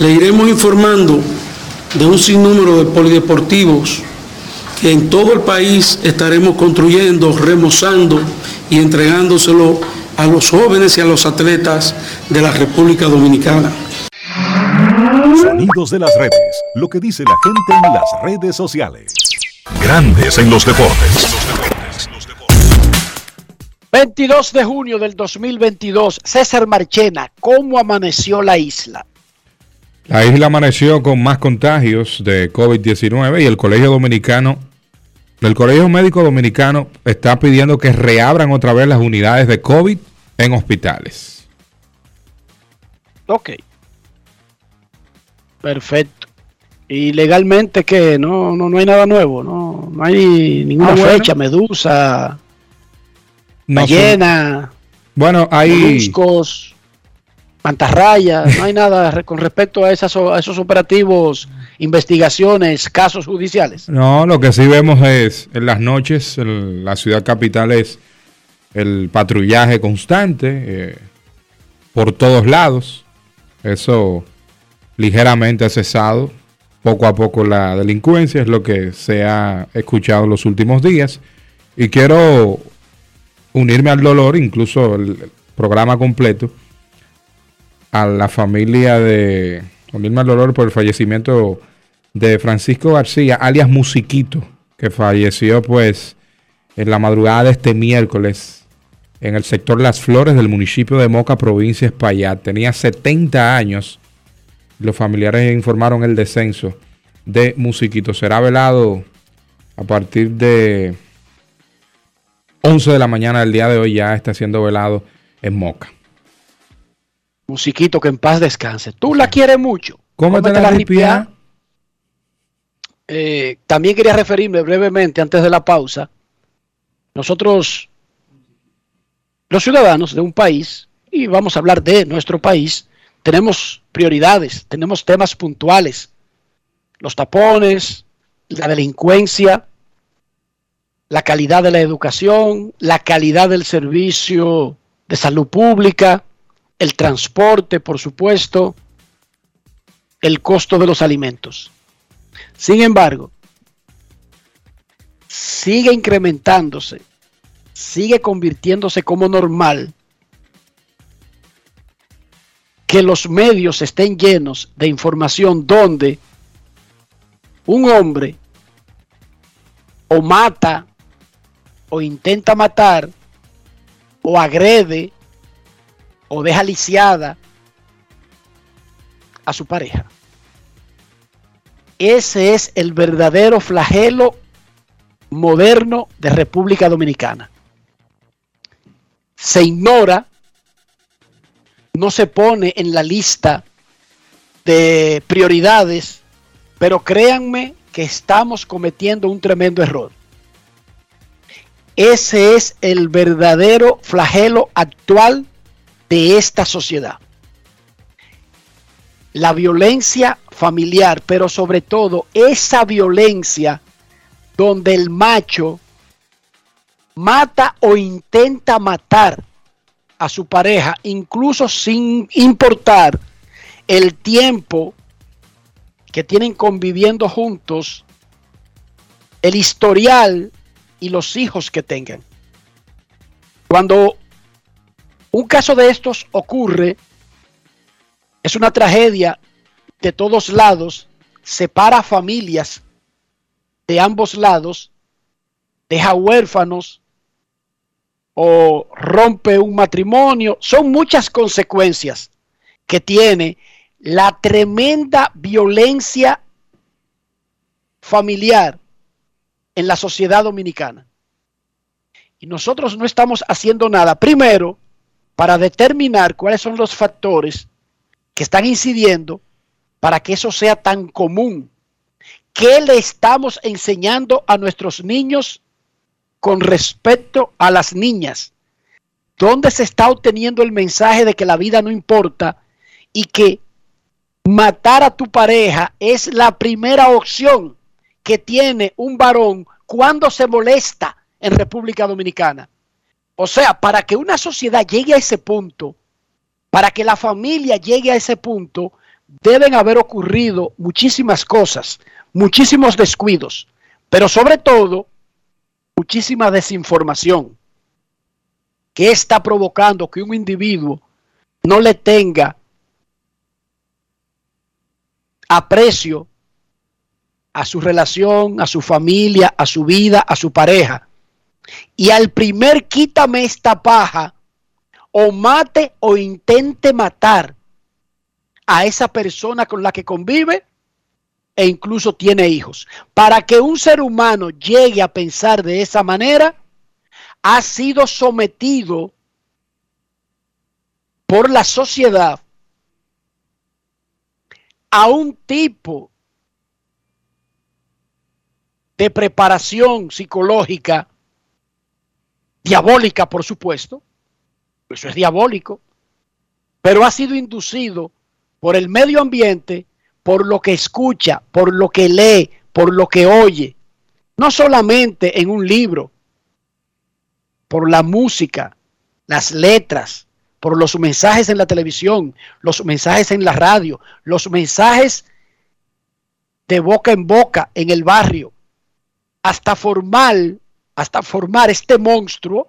Speaker 6: le iremos informando de un sinnúmero de polideportivos que en todo el país estaremos construyendo, remozando y entregándoselo a los jóvenes y a los atletas de la República Dominicana.
Speaker 1: Sonidos de las redes. Lo que dice la gente en las redes sociales. Grandes en los deportes.
Speaker 4: 22 de junio del 2022, César Marchena, ¿cómo amaneció la isla?
Speaker 2: La isla amaneció con más contagios de COVID-19 y el Colegio Dominicano, el Colegio Médico Dominicano está pidiendo que reabran otra vez las unidades de COVID en hospitales.
Speaker 4: Ok. Perfecto. Y legalmente que no, no, no hay nada nuevo, no, no hay ninguna
Speaker 2: Ah, bueno.
Speaker 4: fecha, medusa,
Speaker 2: No
Speaker 4: ballena,
Speaker 2: Bueno, hay,
Speaker 4: moluscos, mantarrayas, no hay nada con respecto a, esas, a esos operativos, investigaciones, casos judiciales.
Speaker 2: No, lo que sí vemos es en las noches, en la ciudad capital es el patrullaje constante eh, por todos lados. Eso ligeramente ha cesado. Poco a poco la delincuencia es lo que se ha escuchado en los últimos días. Y quiero unirme al dolor, incluso el programa completo, a la familia de. Unirme al dolor por el fallecimiento de Francisco García, alias Musiquito, que falleció pues en la madrugada de este miércoles en el sector Las Flores del municipio de Moca, provincia Espaillat. Tenía 70 años. Los familiares informaron el descenso de Musiquito. Será velado a partir de 11 de la mañana del día de hoy. Ya está siendo velado en Moca.
Speaker 4: Musiquito, que en paz descanse. Tú la quieres mucho.
Speaker 2: Cómete
Speaker 4: Cómete
Speaker 2: la ripia.
Speaker 4: Eh, también quería referirme brevemente antes de la pausa. Nosotros Los ciudadanos de un país, y vamos a hablar de nuestro país, tenemos prioridades, tenemos temas puntuales. Los tapones, la delincuencia, la calidad de la educación, la calidad del servicio de salud pública, el transporte, por supuesto, el costo de los alimentos. Sin embargo, sigue incrementándose, sigue convirtiéndose como normal que los medios estén llenos de información donde un hombre o mata o intenta matar o agrede o deja lisiada a su pareja. Ese es el verdadero flagelo moderno de República Dominicana. Se ignora, no se pone en la lista de prioridades, pero créanme que estamos cometiendo un tremendo error. Ese es el verdadero flagelo actual de esta sociedad. La violencia familiar, pero sobre todo esa violencia donde el macho mata o intenta matar a su pareja, incluso sin importar el tiempo que tienen conviviendo juntos, el historial y los hijos que tengan. Cuando un caso de estos ocurre, es una tragedia de todos lados, separa familias de ambos lados, deja huérfanos o rompe un matrimonio. Son muchas consecuencias que tiene la tremenda violencia familiar en la sociedad dominicana. Y nosotros no estamos haciendo nada, primero, para determinar cuáles son los factores que están incidiendo para que eso sea tan común ¿Qué le estamos enseñando a nuestros niños con respecto a las niñas? ¿Dónde se está obteniendo el mensaje de que la vida no importa y que matar a tu pareja es la primera opción que tiene un varón cuando se molesta en República Dominicana? O sea, para que una sociedad llegue a ese punto, para que la familia llegue a ese punto, deben haber ocurrido muchísimas cosas muchísimos descuidos, pero sobre todo muchísima desinformación que está provocando que un individuo no le tenga aprecio a su relación, a su familia, a su vida, a su pareja. Y al primer quítame esta paja, o mate o intente matar a esa persona con la que convive, e incluso tiene hijos. Para que un ser humano llegue a pensar de esa manera, ha sido sometido por la sociedad a un tipo de preparación psicológica diabólica, por supuesto. Eso es diabólico. Pero ha sido inducido por el medio ambiente por lo que escucha, por lo que lee, por lo que oye. No solamente en un libro, por la música, las letras, por los mensajes en la televisión, los mensajes en la radio, los mensajes de boca en boca en el barrio, hasta formar, hasta formar este monstruo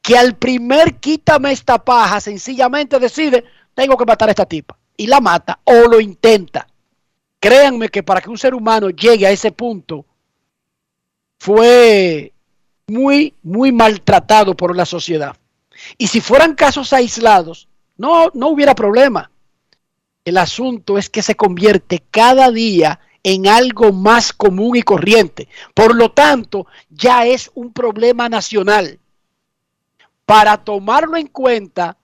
Speaker 4: que al primer quítame esta paja sencillamente decide, tengo que matar a esta tipa y la mata o lo intenta. Créanme que para que un ser humano llegue a ese punto fue muy, muy maltratado por la sociedad. Y si fueran casos aislados, no, no hubiera problema. El asunto es que se convierte cada día en algo más común y corriente. Por lo tanto, ya es un problema nacional. Para tomarlo en cuenta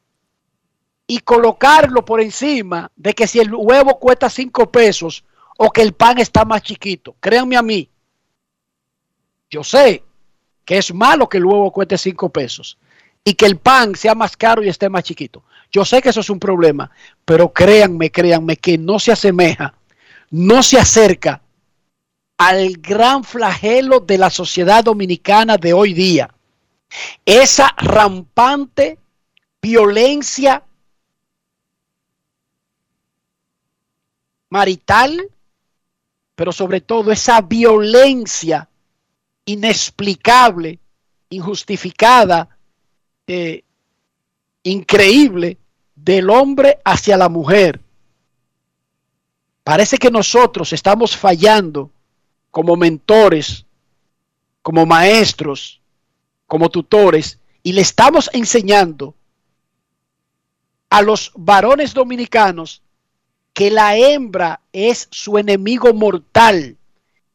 Speaker 4: y colocarlo por encima de que si el huevo cuesta cinco pesos, o que el pan está más chiquito. Créanme a mí. Yo sé que es malo que el huevo cueste cinco pesos. y que el pan sea más caro y esté más chiquito. Yo sé que eso es un problema, pero créanme, créanme que no se asemeja, no se acerca al gran flagelo de la sociedad dominicana de hoy día. Esa rampante violencia marital, pero sobre todo esa violencia inexplicable, injustificada, eh, increíble del hombre hacia la mujer. Parece que nosotros estamos fallando como mentores, como maestros, como tutores, y le estamos enseñando a los varones dominicanos que la hembra es su enemigo mortal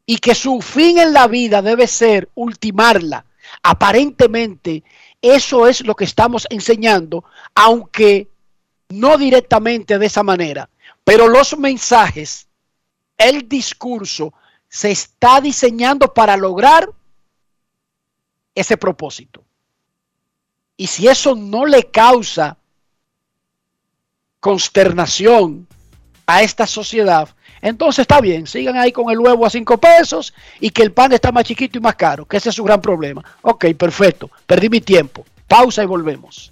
Speaker 4: y que su fin en la vida debe ser ultimarla. Aparentemente, eso es lo que estamos enseñando, aunque no directamente de esa manera. Pero los mensajes, el discurso, se está diseñando para lograr ese propósito. Y si eso no le causa consternación a esta sociedad, entonces está bien, sigan ahí con el huevo a cinco pesos y que el pan está más chiquito y más caro, que ese es su gran problema. Ok, perfecto, perdí mi tiempo. Pausa y volvemos.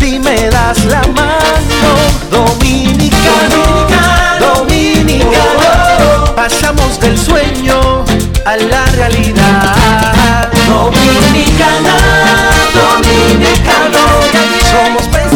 Speaker 3: si me das la mano. Dominicano, dominicano, pasamos del sueño a la realidad. Dominicana, dominicano, somos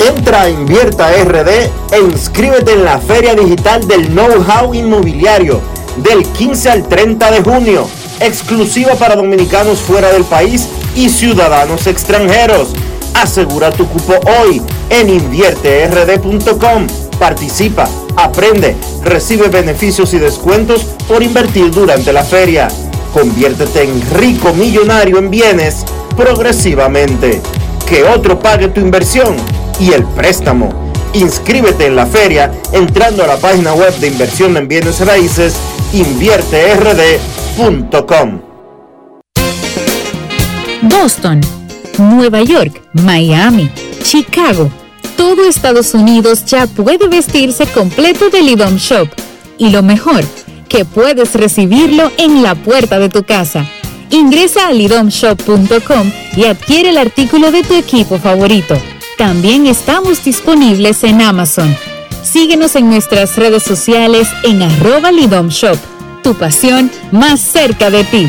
Speaker 7: Entra a Invierta RD e inscríbete en la Feria Digital del Know-How Inmobiliario del 15 al 30 de junio, exclusiva para dominicanos fuera del país y ciudadanos extranjeros. Asegura tu cupo hoy en invierterd.com. Participa, aprende, recibe beneficios y descuentos por invertir durante la feria. Conviértete en rico millonario en bienes progresivamente. Que otro pague tu inversión y el préstamo. Inscríbete en la feria entrando a la página web de inversión en bienes raíces invierterd.com.
Speaker 8: Boston, Nueva York, Miami, Chicago. Todo Estados Unidos ya puede vestirse completo del IDOM Shop. Y lo mejor, que puedes recibirlo en la puerta de tu casa. Ingresa a lidomshop.com y adquiere el artículo de tu equipo favorito. También estamos disponibles en Amazon. Síguenos en nuestras redes sociales en arroba lidomshop. Tu pasión más cerca de ti.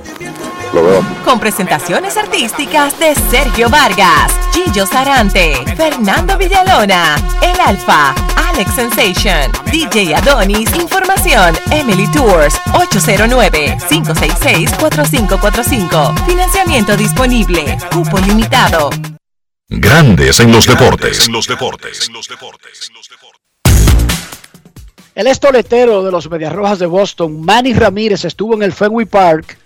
Speaker 9: Lo veo.
Speaker 10: Con presentaciones artísticas de Sergio Vargas, Gillo Sarante, Fernando Villalona, El Alfa, Alex Sensation, DJ Adonis, Información, Emily Tours, 809-566-4545. Financiamiento disponible, cupo limitado.
Speaker 1: Grandes en los deportes.
Speaker 11: En los deportes.
Speaker 4: El estoletero de los Medias Rojas de Boston, Manny Ramírez, estuvo en el Fenway Park,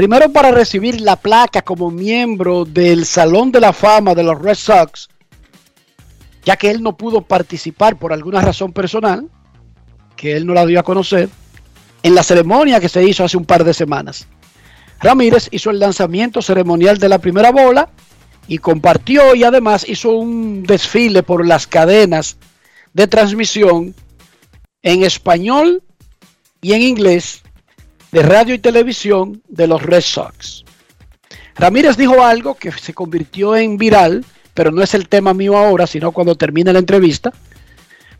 Speaker 4: primero para recibir la placa como miembro del Salón de la Fama de los Red Sox, ya que él no pudo participar por alguna razón personal, que él no la dio a conocer, en la ceremonia que se hizo hace un par de semanas. Ramírez hizo el lanzamiento ceremonial de la primera bola y compartió y además hizo un desfile por las cadenas de transmisión en español y en inglés de radio y televisión de los Red Sox. Ramírez dijo algo que se convirtió en viral, pero no es el tema mío ahora, sino cuando termine la entrevista.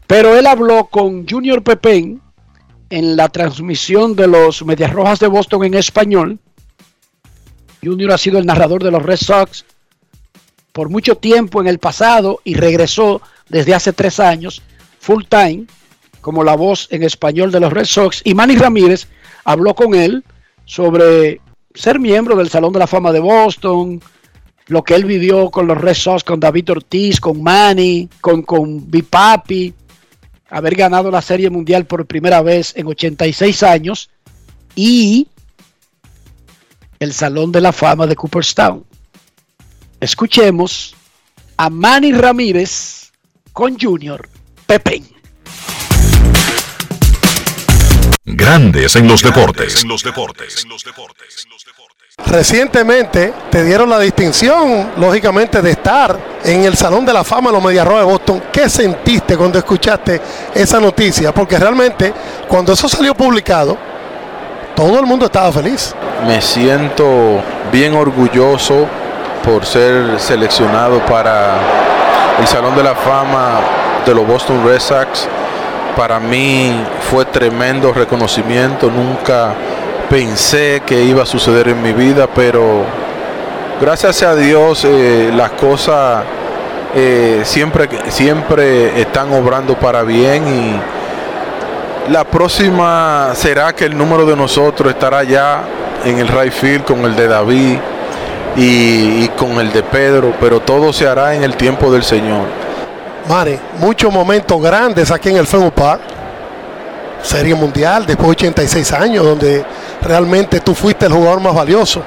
Speaker 4: Pero él habló con Junior Pepén en la transmisión de los Medias Rojas de Boston en español. Junior ha sido el narrador de los Red Sox por mucho tiempo en el pasado y regresó desde hace tres años full time como la voz en español de los Red Sox. Y Manny Ramírez habló con él sobre ser miembro del Salón de la Fama de Boston, lo que él vivió con los Red Sox, con David Ortiz, con Manny, con, con Bipapi, haber ganado la Serie Mundial por primera vez en 86 años y el Salón de la Fama de Cooperstown. Escuchemos a Manny Ramírez con Junior Pepín.
Speaker 1: Grandes en los deportes.
Speaker 11: En los deportes.
Speaker 12: Recientemente te dieron la distinción, lógicamente, de estar en el Salón de la Fama de los Mediarrojas de Boston. ¿Qué sentiste cuando escuchaste esa noticia? Porque realmente, cuando eso salió publicado, todo el mundo estaba feliz.
Speaker 13: Me siento bien orgulloso por ser seleccionado para el Salón de la Fama de los Boston Red Sox. Para mí fue tremendo reconocimiento, nunca pensé que iba a suceder en mi vida, pero gracias a Dios eh, las cosas eh, siempre, siempre están obrando para bien y la próxima será que el número de nosotros estará ya en el right field con el de David y, y con el de Pedro, pero todo se hará en el tiempo del Señor.
Speaker 12: Mare, muchos momentos grandes aquí en el Fenway Park. Serie Mundial después de 86 años, donde realmente tú fuiste el jugador más valioso.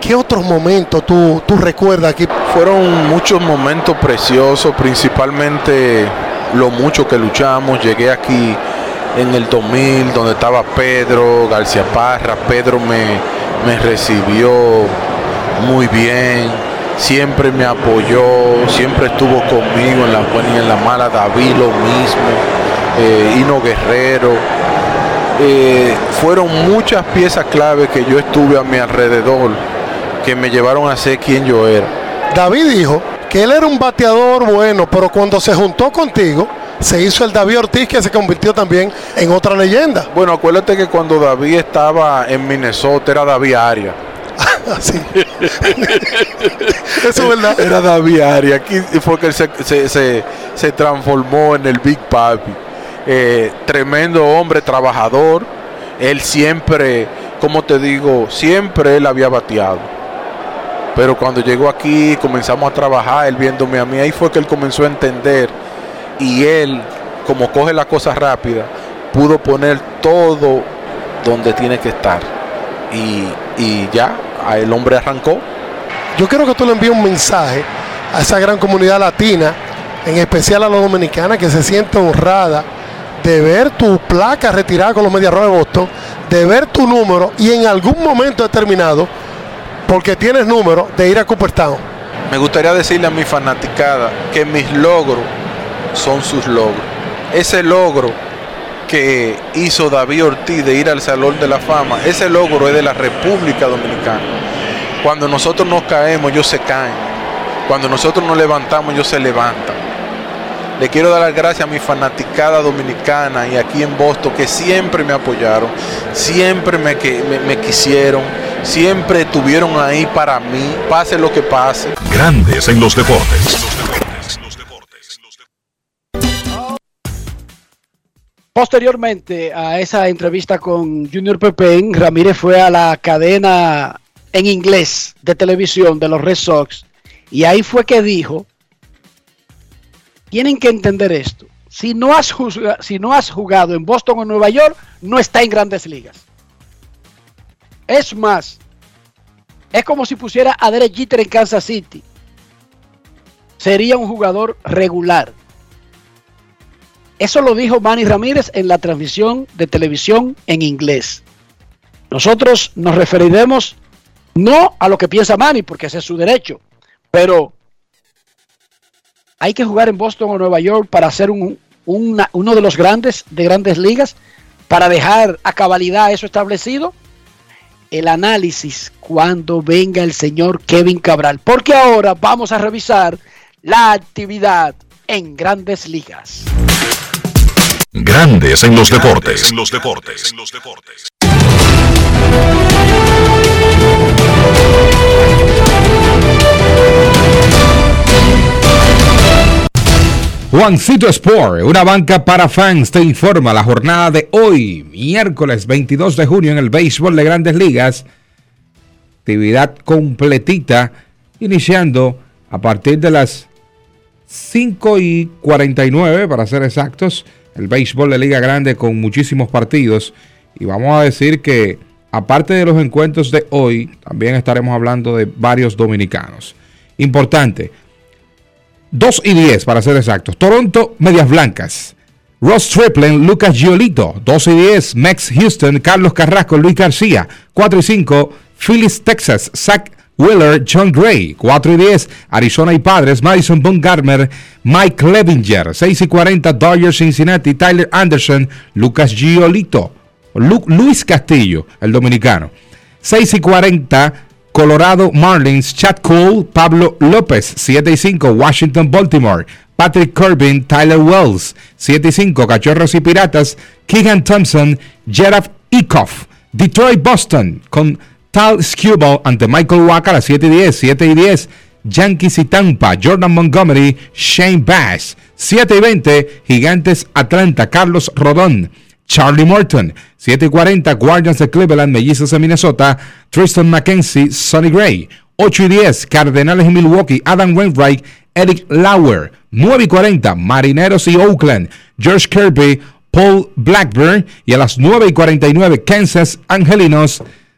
Speaker 12: ¿Qué otros momentos tú, tú recuerdas aquí?
Speaker 13: Fueron muchos momentos preciosos, principalmente lo mucho que luchamos. Llegué aquí en el 2000, donde estaba Pedro García Parra. Pedro me, me recibió muy bien, siempre me apoyó, siempre estuvo conmigo en la buena y en la mala. David lo mismo, eh, Hino Guerrero. Eh, fueron muchas piezas clave que yo estuve a mi alrededor que me llevaron a ser quien yo era.
Speaker 12: David dijo que él era un bateador bueno, pero cuando se juntó contigo, se hizo el David Ortiz que se convirtió también en otra leyenda.
Speaker 13: Bueno, acuérdate que cuando David estaba en Minnesota era David Arias.
Speaker 12: Eso es verdad.
Speaker 13: Era David Arias. Aquí fue que él se, se, se, se transformó en el Big Papi. Eh, tremendo hombre, trabajador. Él siempre, como te digo, siempre él había bateado. Pero cuando llegó aquí, comenzamos a trabajar, él viéndome a mí, ahí fue que él comenzó a entender. Y él, como coge la cosa rápida, pudo poner todo donde tiene que estar. Y, y ya, el hombre arrancó.
Speaker 12: Yo quiero que tú le envíes un mensaje a esa gran comunidad latina, en especial a la dominicana, que se siente honrada de ver tu placa retirada con los Medias Rojas de Boston, de ver tu número y en algún momento determinado, porque tienes número, de ir a Cooperstown.
Speaker 13: Me gustaría decirle a mi fanaticada que mis logros son sus logros. Ese logro que hizo David Ortiz de ir al Salón de la Fama, ese logro es de la República Dominicana. Cuando nosotros nos caemos, ellos se caen. Cuando nosotros nos levantamos, ellos se levantan. Le quiero dar las gracias a mi fanaticada dominicana y aquí en Boston que siempre me apoyaron, siempre me, me quisieron, siempre estuvieron ahí para mí, pase lo que pase.
Speaker 1: Grandes en los deportes.
Speaker 4: Posteriormente a esa entrevista con Junior Pepén, Ramírez fue a la cadena en inglés de televisión de los Red Sox y ahí fue que dijo, tienen que entender esto, si no has, si no has jugado en Boston o Nueva York, no está en grandes ligas. Es más, es como si pusiera a Derek Jeter en Kansas City. Sería un jugador regular. Eso lo dijo Manny Ramírez en la transmisión de televisión en inglés. Nosotros nos referiremos no a lo que piensa Manny, porque ese es su derecho, pero hay que jugar en Boston o Nueva York para ser un- una- uno de los grandes de grandes ligas, para dejar a cabalidad eso establecido. El análisis cuando venga el señor Kevin Cabral, porque ahora vamos a revisar la actividad en grandes ligas.
Speaker 1: Grandes en los deportes. En los deportes.
Speaker 2: Juancito Sport, una banca para fans, te informa la jornada de hoy, miércoles 22 de junio en el béisbol de grandes ligas. Actividad completita, iniciando a partir de las 5 y 49, para ser exactos, el béisbol de Liga Grande con muchísimos partidos. Y vamos a decir que, aparte de los encuentros de hoy, también estaremos hablando de varios dominicanos. Importante, 2 y 10 para ser exactos. Toronto, Medias Blancas. Ross Triplin, Lucas Giolito. 2 y 10, Max Houston, Carlos Carrasco, Luis García. 4 y 5, Phillies, Texas, Zach Wheeler, John Gray. 4 y 10, Arizona y Padres, Madison Bumgarner, Mike Levinger. 6 y 40, Dodgers, Cincinnati, Tyler Anderson, Lucas Giolito. Lu- Luis Castillo, el dominicano. 6 y 40, Colorado Marlins, Chad Cole, Pablo López, 7 y 5, Washington Baltimore, Patrick Corbin, Tyler Wells, 7 y 5, Cachorros y Piratas, Keegan Thompson, Jeff Ecoff, Detroit Boston, con Tal Skubal ante Michael Waka a las 7 y 10, 7 y 10, Yankees y Tampa, Jordan Montgomery, Shane Bass, 7 y 20, Gigantes Atlanta, Carlos Rodón, Charlie Morton, 7 y 40, Guardians de Cleveland, Mellizos de Minnesota, Tristan McKenzie, Sonny Gray, 8 y 10, Cardenales y Milwaukee, Adam Wainwright, Eric Lauer, 9 y 40, Marineros y Oakland, George Kirby, Paul Blackburn, y a las 9 y 49, Kansas Angelinos,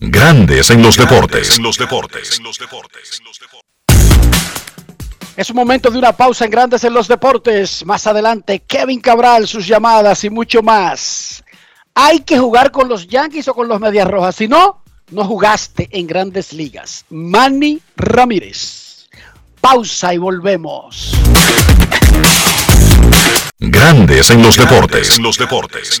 Speaker 1: Grandes en los deportes. En los deportes.
Speaker 4: Es un momento de una pausa en Grandes en los Deportes. Más adelante, Kevin Cabral, sus llamadas y mucho más. Hay que jugar con los Yankees o con los Medias Rojas. Si no, no jugaste en Grandes Ligas. Manny Ramírez. Pausa y volvemos.
Speaker 1: Grandes en los deportes. En los deportes.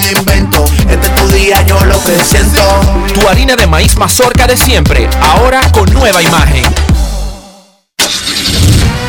Speaker 14: Este es tu.
Speaker 15: Tu harina de maíz mazorca de siempre, ahora con nueva imagen.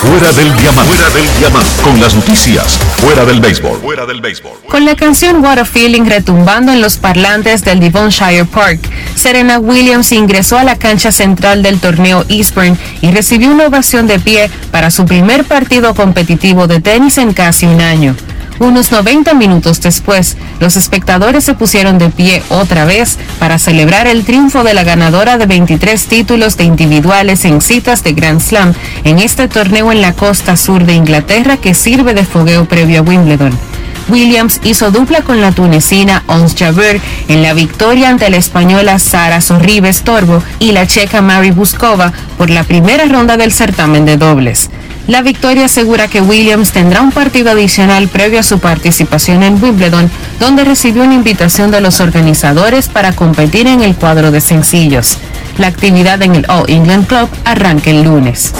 Speaker 1: Fuera del diamante. Fuera del. Con las noticias. Fuera del béisbol. Fuera del béisbol.
Speaker 16: Con la canción What a Feeling retumbando en los parlantes del Devonshire Park, Serena Williams ingresó a la cancha central del torneo Eastburn y recibió una ovación de pie para su primer partido competitivo de tenis en casi un año. Unos 90 minutos después, los espectadores se pusieron de pie otra vez para celebrar el triunfo de la ganadora de 23 títulos de individuales en citas de Grand Slam en este torneo en la costa sur de Inglaterra que sirve de fogueo previo a Wimbledon. Williams hizo dupla con la tunecina Ons Jabeur en la victoria ante la española Sara Sorribes Torbo y la checa Mary Buskova por la primera ronda del certamen de dobles. La victoria asegura que Williams tendrá un partido adicional previo a su participación en Wimbledon, donde recibió una invitación de los organizadores para competir en el cuadro de sencillos. La actividad en el All England Club arranca el lunes.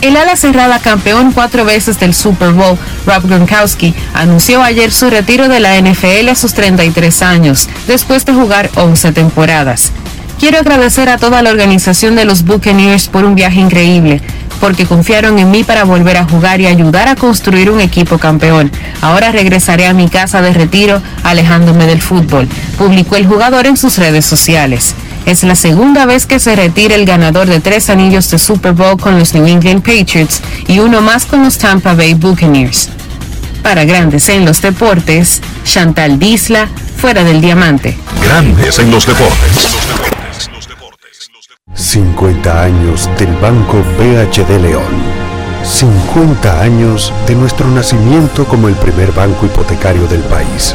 Speaker 16: El ala cerrada campeón cuatro veces del Super Bowl, Rob Gronkowski, anunció ayer su retiro de la NFL a sus 33 años, después de jugar 11 temporadas. Quiero agradecer a toda la organización de los Buccaneers por un viaje increíble, porque confiaron en mí para volver a jugar y ayudar a construir un equipo campeón. Ahora regresaré a mi casa de retiro alejándome del fútbol, publicó el jugador en sus redes sociales. Es la segunda vez que se retira el ganador de tres anillos de Super Bowl con los New England Patriots y uno más con los Tampa Bay Buccaneers. Para Grandes en los Deportes, Chantal Disla, fuera del diamante.
Speaker 1: Grandes en los deportes.
Speaker 11: 50 años del Banco BHD León. 50 años de nuestro nacimiento como el primer banco hipotecario del país,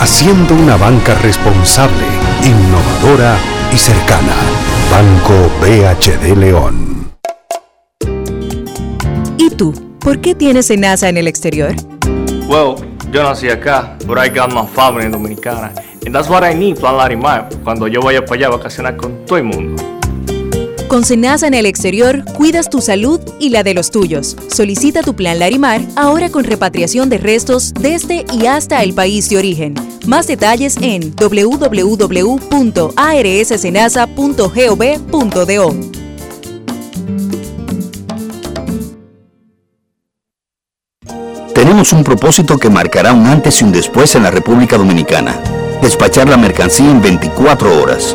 Speaker 11: haciendo una banca responsable, innovadora y cercana. Banco BHD León.
Speaker 17: ¿Y tú? ¿Por qué tienes NASA en el exterior?
Speaker 18: Well, yo nací acá, but I got my family dominicana. And that's what I need, Plan Larimar, cuando yo vaya para allá a vacacionar con todo el mundo.
Speaker 17: Con Senasa en el exterior, cuidas tu salud y la de los tuyos. Solicita tu plan Larimar ahora con repatriación de restos desde y hasta el país de origen. Más detalles en www.arssenasa.gov.do.
Speaker 19: Tenemos un propósito que marcará un antes y un después en la República Dominicana. Despachar la mercancía en 24 horas.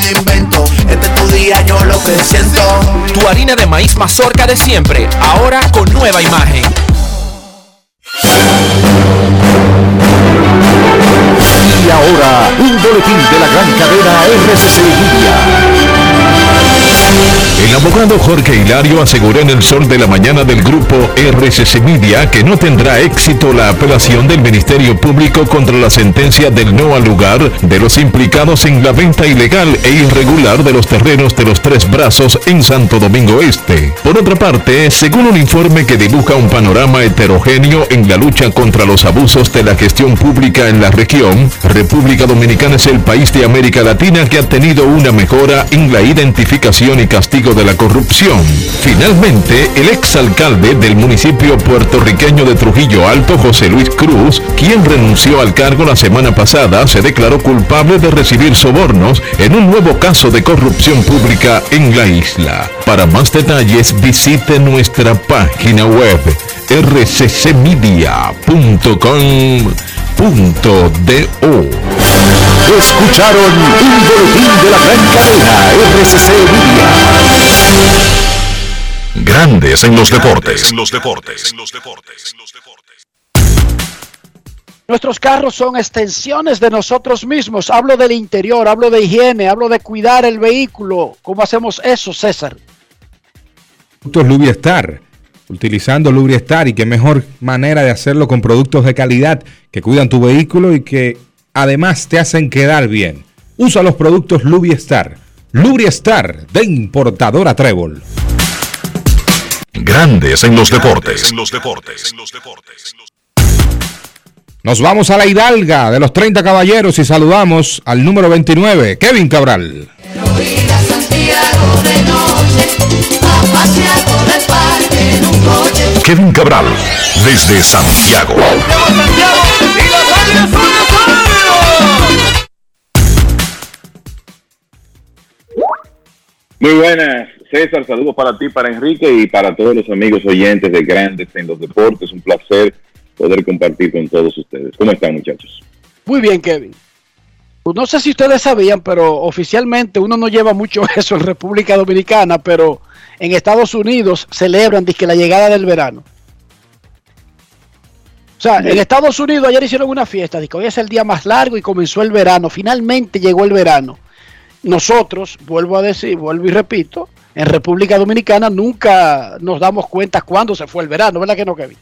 Speaker 14: invento. Este es tu día, yo lo que siento.
Speaker 15: Tu harina de maíz mazorca de siempre, ahora con nueva imagen.
Speaker 20: Y ahora, un boletín de la gran cadena RCC Media.
Speaker 21: Abogado Jorge Hilario aseguró en el sol de la mañana del grupo RCC Media que no tendrá éxito la apelación del Ministerio Público contra la sentencia del no al lugar de los implicados en la venta ilegal e irregular de los terrenos de los tres brazos en Santo Domingo Este. Por otra parte, según un informe que dibuja un panorama heterogéneo en la lucha contra los abusos de la gestión pública en la región, República Dominicana es el país de América Latina que ha tenido una mejora en la identificación y castigo de la corrupción. Finalmente, el exalcalde del municipio puertorriqueño de Trujillo Alto, José Luis Cruz, quien renunció al cargo la semana pasada, se declaró culpable de recibir sobornos en un nuevo caso de corrupción pública en la isla. Para más detalles, visite nuestra página web rccmedia.com.do.
Speaker 20: Escucharon un boletín de la gran cadena RCC Media.
Speaker 21: Grandes en los deportes. los deportes.
Speaker 4: Nuestros carros son extensiones de nosotros mismos. Hablo del interior, hablo de higiene, hablo de cuidar el vehículo. ¿Cómo hacemos eso, César?
Speaker 2: Productos Lubriestar. Utilizando Lubriestar y qué mejor manera de hacerlo con productos de calidad que cuidan tu vehículo y que además te hacen quedar bien. Usa los productos Lubriestar. Lubriestar de importadora Trébol.
Speaker 21: Grandes en los deportes.
Speaker 2: Nos vamos a la hidalga de los 30 caballeros y saludamos al número 29, Kevin Cabral.
Speaker 21: Kevin Cabral, desde Santiago.
Speaker 22: Muy buenas, César. Saludos para ti, para Enrique y para todos los amigos oyentes de Grandes en los Deportes. Un placer poder compartir con todos ustedes. ¿Cómo están, muchachos?
Speaker 4: Muy bien, Kevin. Pues no sé si ustedes sabían, pero oficialmente uno no lleva mucho eso en República Dominicana, pero en Estados Unidos celebran que la llegada del verano. O sea, en Estados Unidos ayer hicieron una fiesta, que hoy es el día más largo y comenzó el verano. Finalmente llegó el verano. Nosotros, vuelvo a decir, vuelvo y repito, en República Dominicana nunca nos damos cuenta cuándo se fue el verano, ¿verdad que no, Kevin?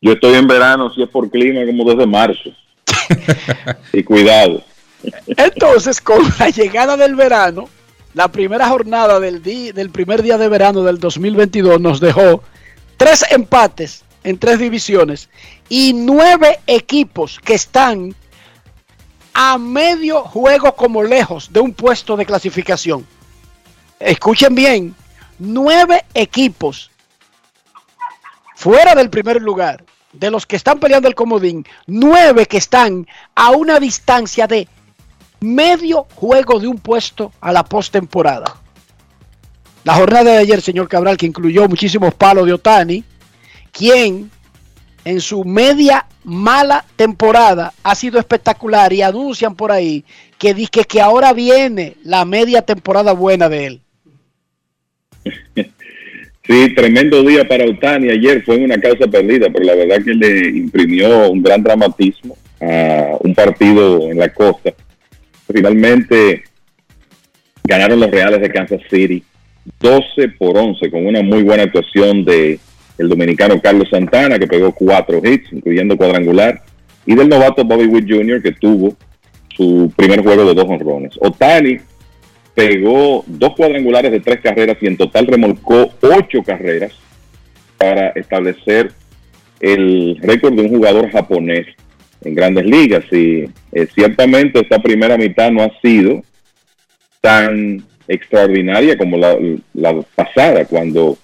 Speaker 22: Yo estoy en verano, si es por clima, como desde marzo. y cuidado.
Speaker 4: Entonces, con la llegada del verano, la primera jornada del, del primer día de verano del 2022 nos dejó tres empates en tres divisiones y nueve equipos que están a medio juego como lejos de un puesto de clasificación. Escuchen bien, nueve equipos fuera del primer lugar, de los que están peleando el comodín, nueve que están a una distancia de medio juego de un puesto a la postemporada. La jornada de ayer, señor Cabral, que incluyó muchísimos palos de Otani, quien en su media mala temporada ha sido espectacular y anuncian por ahí que, di- que, que ahora viene la media temporada buena de él.
Speaker 22: Sí, tremendo día para Otani. Ayer fue una causa perdida, pero la verdad que le imprimió un gran dramatismo a un partido en la costa. Finalmente ganaron los Reales de Kansas City 12 por 11 con una muy buena actuación de el dominicano Carlos Santana que pegó cuatro hits, incluyendo cuadrangular, y del novato Bobby Witt Jr. que tuvo su primer juego de dos honrones. Otani pegó dos cuadrangulares de tres carreras y en total remolcó ocho carreras para establecer el récord de un jugador japonés en grandes ligas. Y eh, ciertamente esta primera mitad no ha sido tan extraordinaria como la pasada, cuando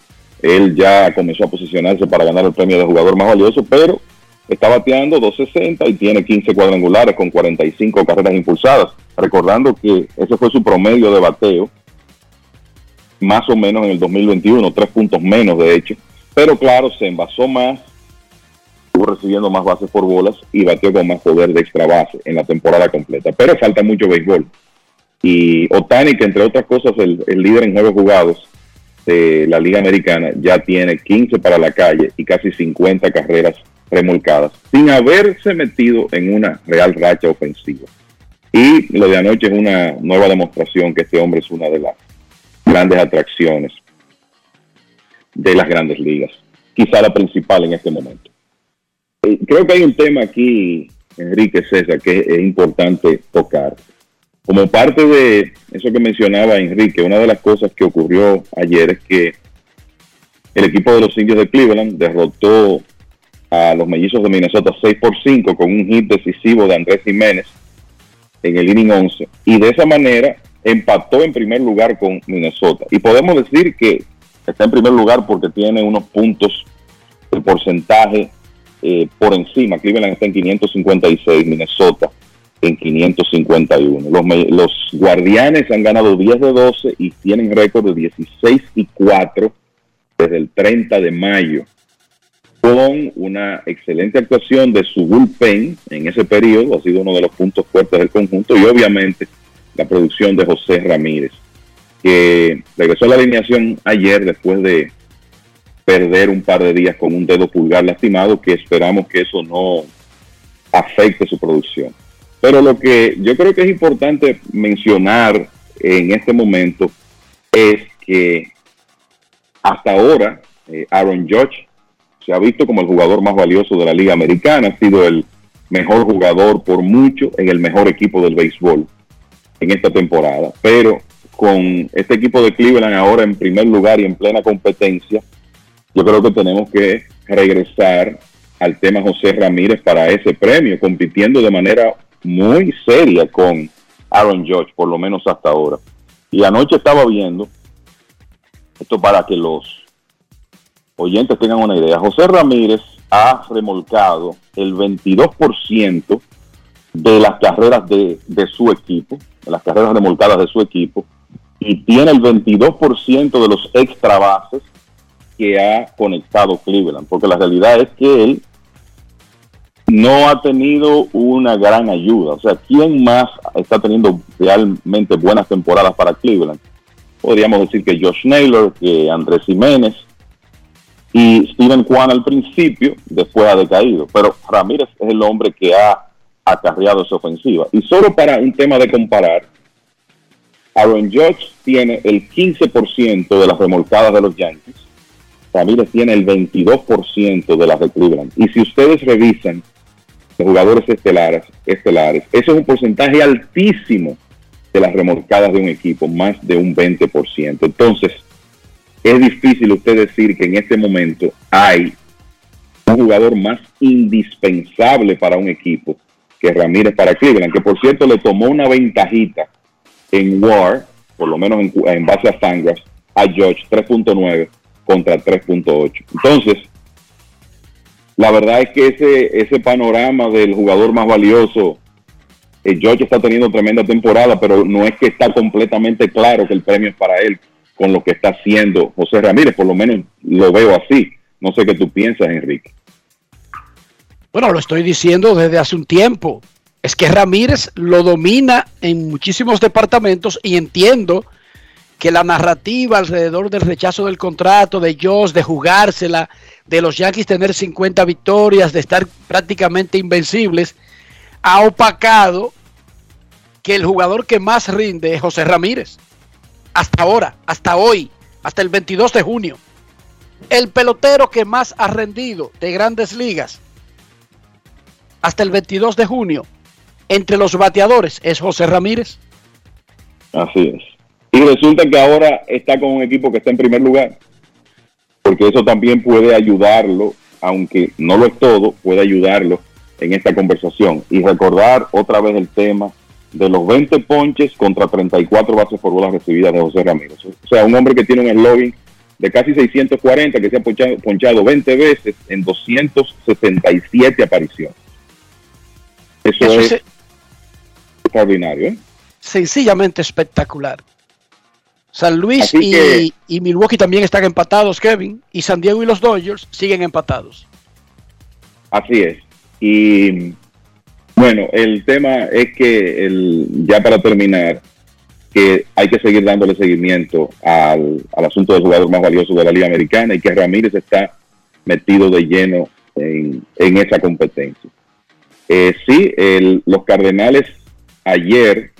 Speaker 22: él ya comenzó a posicionarse para ganar el premio de jugador más valioso, pero está bateando 260 y tiene 15 cuadrangulares con 45 carreras impulsadas. Recordando que ese fue su promedio de bateo, más o menos en el 2021, tres puntos menos de hecho. Pero claro, se envasó más, estuvo recibiendo más bases por bolas y bateó con más poder de extra base en la temporada completa. Pero falta mucho béisbol. Y Otani, que entre otras cosas el, líder en juegos jugados de la Liga Americana, ya tiene 15 para la calle y casi 50 carreras remolcadas, sin haberse metido en una real racha ofensiva. Y lo de anoche es una nueva demostración que este hombre es una de las grandes atracciones de las grandes ligas, quizá la principal en este momento. Eh, Creo que hay un tema aquí, Enrique César, que es importante tocar. Como parte de eso que mencionaba Enrique, una de las cosas que ocurrió ayer es que el equipo de los indios de Cleveland derrotó a los mellizos de Minnesota 6 por 5 con un hit decisivo de Andrés Jiménez en el inning 11 y de esa manera empató en primer lugar con Minnesota. Y podemos decir que está en primer lugar porque tiene unos puntos de porcentaje eh, por encima. Cleveland está en 556, Minnesota en 551. Los, los guardianes han ganado 10 de 12 y tienen récord de 16 y 4 desde el 30 de mayo con una excelente actuación de su bullpen en ese periodo, ha sido uno de los puntos fuertes del conjunto y obviamente la producción de José Ramírez, que regresó a la alineación ayer después de perder un par de días con un dedo pulgar lastimado, que esperamos que eso no afecte su producción. Pero lo que yo creo que es importante mencionar en este momento es que hasta ahora eh, Aaron Judge se ha visto como el jugador más valioso de la Liga Americana, ha sido el mejor jugador por mucho en el mejor equipo del béisbol en esta temporada. Pero con este equipo de Cleveland ahora en primer lugar y en plena competencia, yo creo que tenemos que regresar al tema José Ramírez para ese premio, compitiendo de manera muy seria con Aaron Judge, por lo menos hasta ahora. Y anoche estaba viendo, esto para que los oyentes tengan una idea, José Ramírez ha remolcado el 22% de las carreras de, de su equipo, de las carreras remolcadas de su equipo, y tiene el 22% de los extra bases que ha conectado Cleveland, porque la realidad es que él no ha tenido una gran ayuda. O sea, ¿quién más está teniendo realmente buenas temporadas para Cleveland? Podríamos decir que Josh Naylor, que Andrés Jiménez y Steven Kwan al principio, después ha decaído. Pero Ramírez es el hombre que ha acarreado esa ofensiva. Y solo para un tema de comparar, Aaron Judge tiene el 15% de las remolcadas de los Yankees Ramírez tiene el 22% de las de Cleveland. Y si ustedes revisan los jugadores estelares, estelares, eso es un porcentaje altísimo de las remolcadas de un equipo, más de un 20%. Entonces, es difícil usted decir que en este momento hay un jugador más indispensable para un equipo que Ramírez para Cleveland, que por cierto le tomó una ventajita en War, por lo menos en, base a Fangraphs, a George 3.9 contra 3.8. Entonces, la verdad es que ese, ese panorama del jugador más valioso, eh, George está teniendo tremenda temporada, pero no es que está completamente claro que el premio es para él con lo que está haciendo José Ramírez, por lo menos lo veo así. No sé qué tú piensas, Enrique.
Speaker 4: Bueno, lo estoy diciendo desde hace un tiempo. Es que Ramírez lo domina en muchísimos departamentos y entiendo que la narrativa alrededor del rechazo del contrato de Josh, de jugársela, de los Yankees tener 50 victorias, de estar prácticamente invencibles, ha opacado que el jugador que más rinde es José Ramírez. Hasta ahora, hasta hoy, hasta el 22 de junio. El pelotero que más ha rendido de grandes ligas hasta el 22 de junio entre los bateadores es José Ramírez.
Speaker 22: Así es. Y resulta que ahora está con un equipo que está en primer lugar, porque eso también puede ayudarlo, aunque no lo es todo, puede ayudarlo en esta conversación. Y recordar otra vez el tema de los 20 ponches contra 34 bases por bolas recibidas de José Ramírez. O sea, un hombre que tiene un eslogan de casi 640, que se ha ponchado, ponchado 20 veces en 277 apariciones. Eso, es, extraordinario. ¿eh?
Speaker 4: Sencillamente espectacular. San Luis y, y, Milwaukee también están empatados, Kevin. Y San Diego y los Dodgers siguen empatados.
Speaker 22: Así es. Y bueno, el tema es que el, ya para terminar, que hay que seguir dándole seguimiento al, al asunto del jugador más valioso de la Liga Americana y que Ramírez está metido de lleno en, en esa competencia. Eh, sí, los Cardenales ayer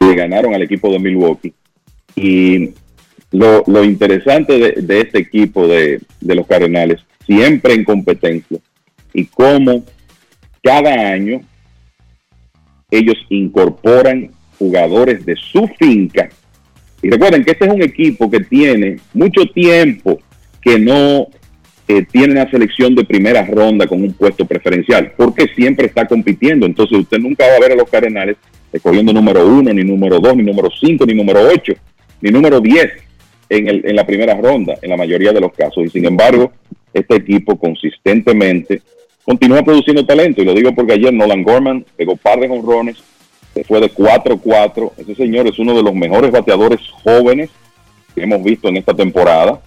Speaker 22: le ganaron al equipo de Milwaukee y lo, interesante de, este equipo de, de, los Cardenales, siempre en competencia, y cómo cada año ellos incorporan jugadores de su finca. Y recuerden que este es un equipo que tiene mucho tiempo que no tiene una selección de primera ronda con un puesto preferencial, porque siempre está compitiendo. Entonces usted nunca va a ver a los Cardenales escogiendo número uno, ni número dos, ni número cinco, ni número ocho, ni número diez en, el, en la primera ronda, en la mayoría de los casos. Y sin embargo, este equipo consistentemente continúa produciendo talento. Y lo digo porque ayer Nolan Gorman pegó par de honrones, se fue de 4-4. Ese señor es uno de los mejores bateadores jóvenes que hemos visto en esta temporada.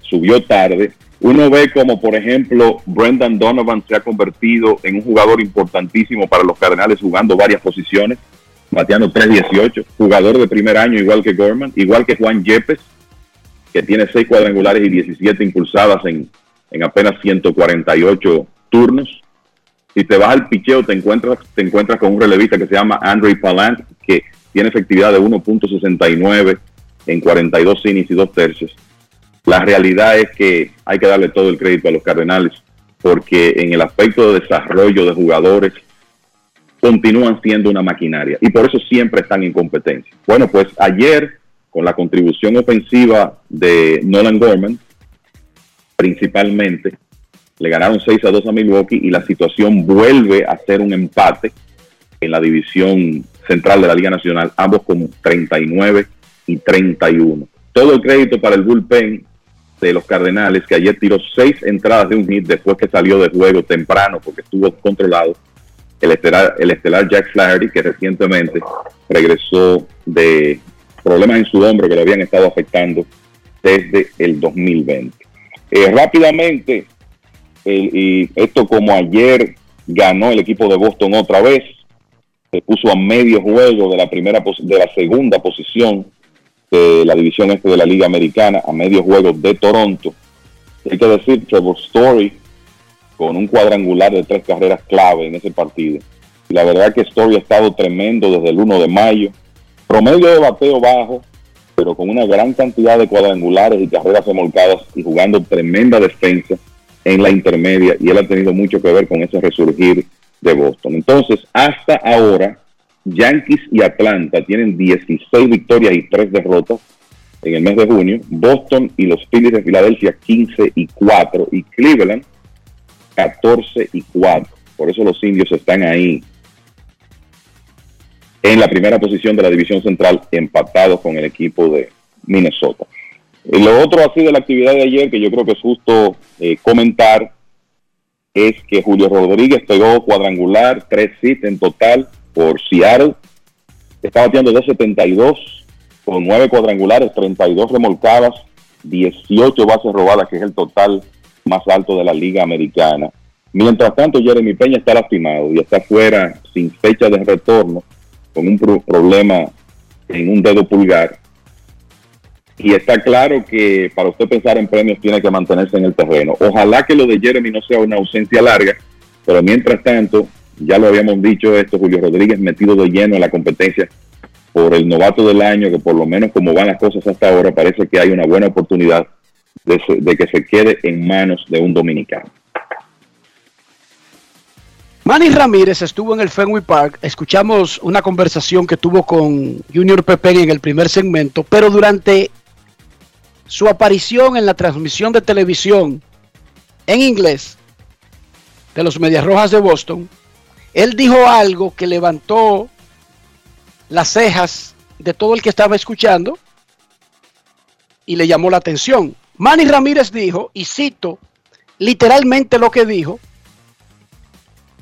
Speaker 22: Subió tarde, uno ve como, por ejemplo, Brendan Donovan se ha convertido en un jugador importantísimo para los Cardenales jugando varias posiciones, bateando 3-18, jugador de primer año igual que Gorman, igual que Juan Yepes, que tiene 6 cuadrangulares y 17 impulsadas en, en apenas 148 turnos. Si te vas al picheo, te encuentras, te encuentras con un relevista que se llama Andre Palant, que tiene efectividad de 1.69 en 42 innings y 2 tercios la realidad es que hay que darle todo el crédito a los Cardenales porque en el aspecto de desarrollo de jugadores continúan siendo una maquinaria y por eso siempre están en competencia. Bueno, pues ayer con la contribución ofensiva de Nolan Gorman, principalmente, le ganaron 6 a 2 a Milwaukee y la situación vuelve a ser un empate en la división central de la Liga Nacional, ambos con 39 y 31. Todo el crédito para el bullpen de los Cardenales, que ayer tiró seis entradas de un hit después que salió de juego temprano porque estuvo controlado. El estelar, el estelar Jack Flaherty, que recientemente regresó de problemas en su hombro que le habían estado afectando desde el 2020. Eh, rápidamente, y esto como ayer ganó el equipo de Boston otra vez, se puso a medio juego de la primera de la segunda posición de la división este de la Liga Americana a medio juego de Toronto. Hay que decir, Trevor Story con un cuadrangular de tres carreras clave en ese partido. Y la verdad que Story ha estado tremendo desde el 1 de mayo. Promedio de bateo bajo, pero con una gran cantidad de cuadrangulares y carreras remolcadas y jugando tremenda defensa en la intermedia y él ha tenido mucho que ver con ese resurgir de Boston. Entonces, hasta ahora, Yankees y Atlanta tienen 16 victorias y 3 derrotas en el mes de junio. Boston y los Phillies de Filadelfia 15 y 4 y Cleveland 14 y 4. Por eso los indios están ahí en la primera posición de la división central empatados con el equipo de Minnesota. Y lo otro así de la actividad de ayer que yo creo que es justo eh, comentar es que Julio Rodríguez pegó cuadrangular, tres hits en total por Seattle. Está bateando 2.72 con nueve cuadrangulares, 32 remolcadas, 18 bases robadas, que es el total más alto de la liga americana. Mientras tanto, Jeremy Peña está lastimado y está fuera sin fecha de retorno con un problema en un dedo pulgar. Y está claro que para usted pensar en premios tiene que mantenerse en el terreno. Ojalá que lo de Jeremy no sea una ausencia larga, pero mientras tanto, ya lo habíamos dicho esto, Julio Rodríguez metido de lleno en la competencia por el novato del año, que por lo menos como van las cosas hasta ahora, parece que hay una buena oportunidad de, que se quede en manos de un dominicano.
Speaker 4: Manny Ramírez estuvo en el Fenway Park. Escuchamos una conversación que tuvo con Junior Pepe en el primer segmento, pero durante su aparición en la transmisión de televisión en inglés de los Medias Rojas de Boston, él dijo algo que levantó las cejas de todo el que estaba escuchando y le llamó la atención. Manny Ramírez dijo, y cito literalmente lo que dijo,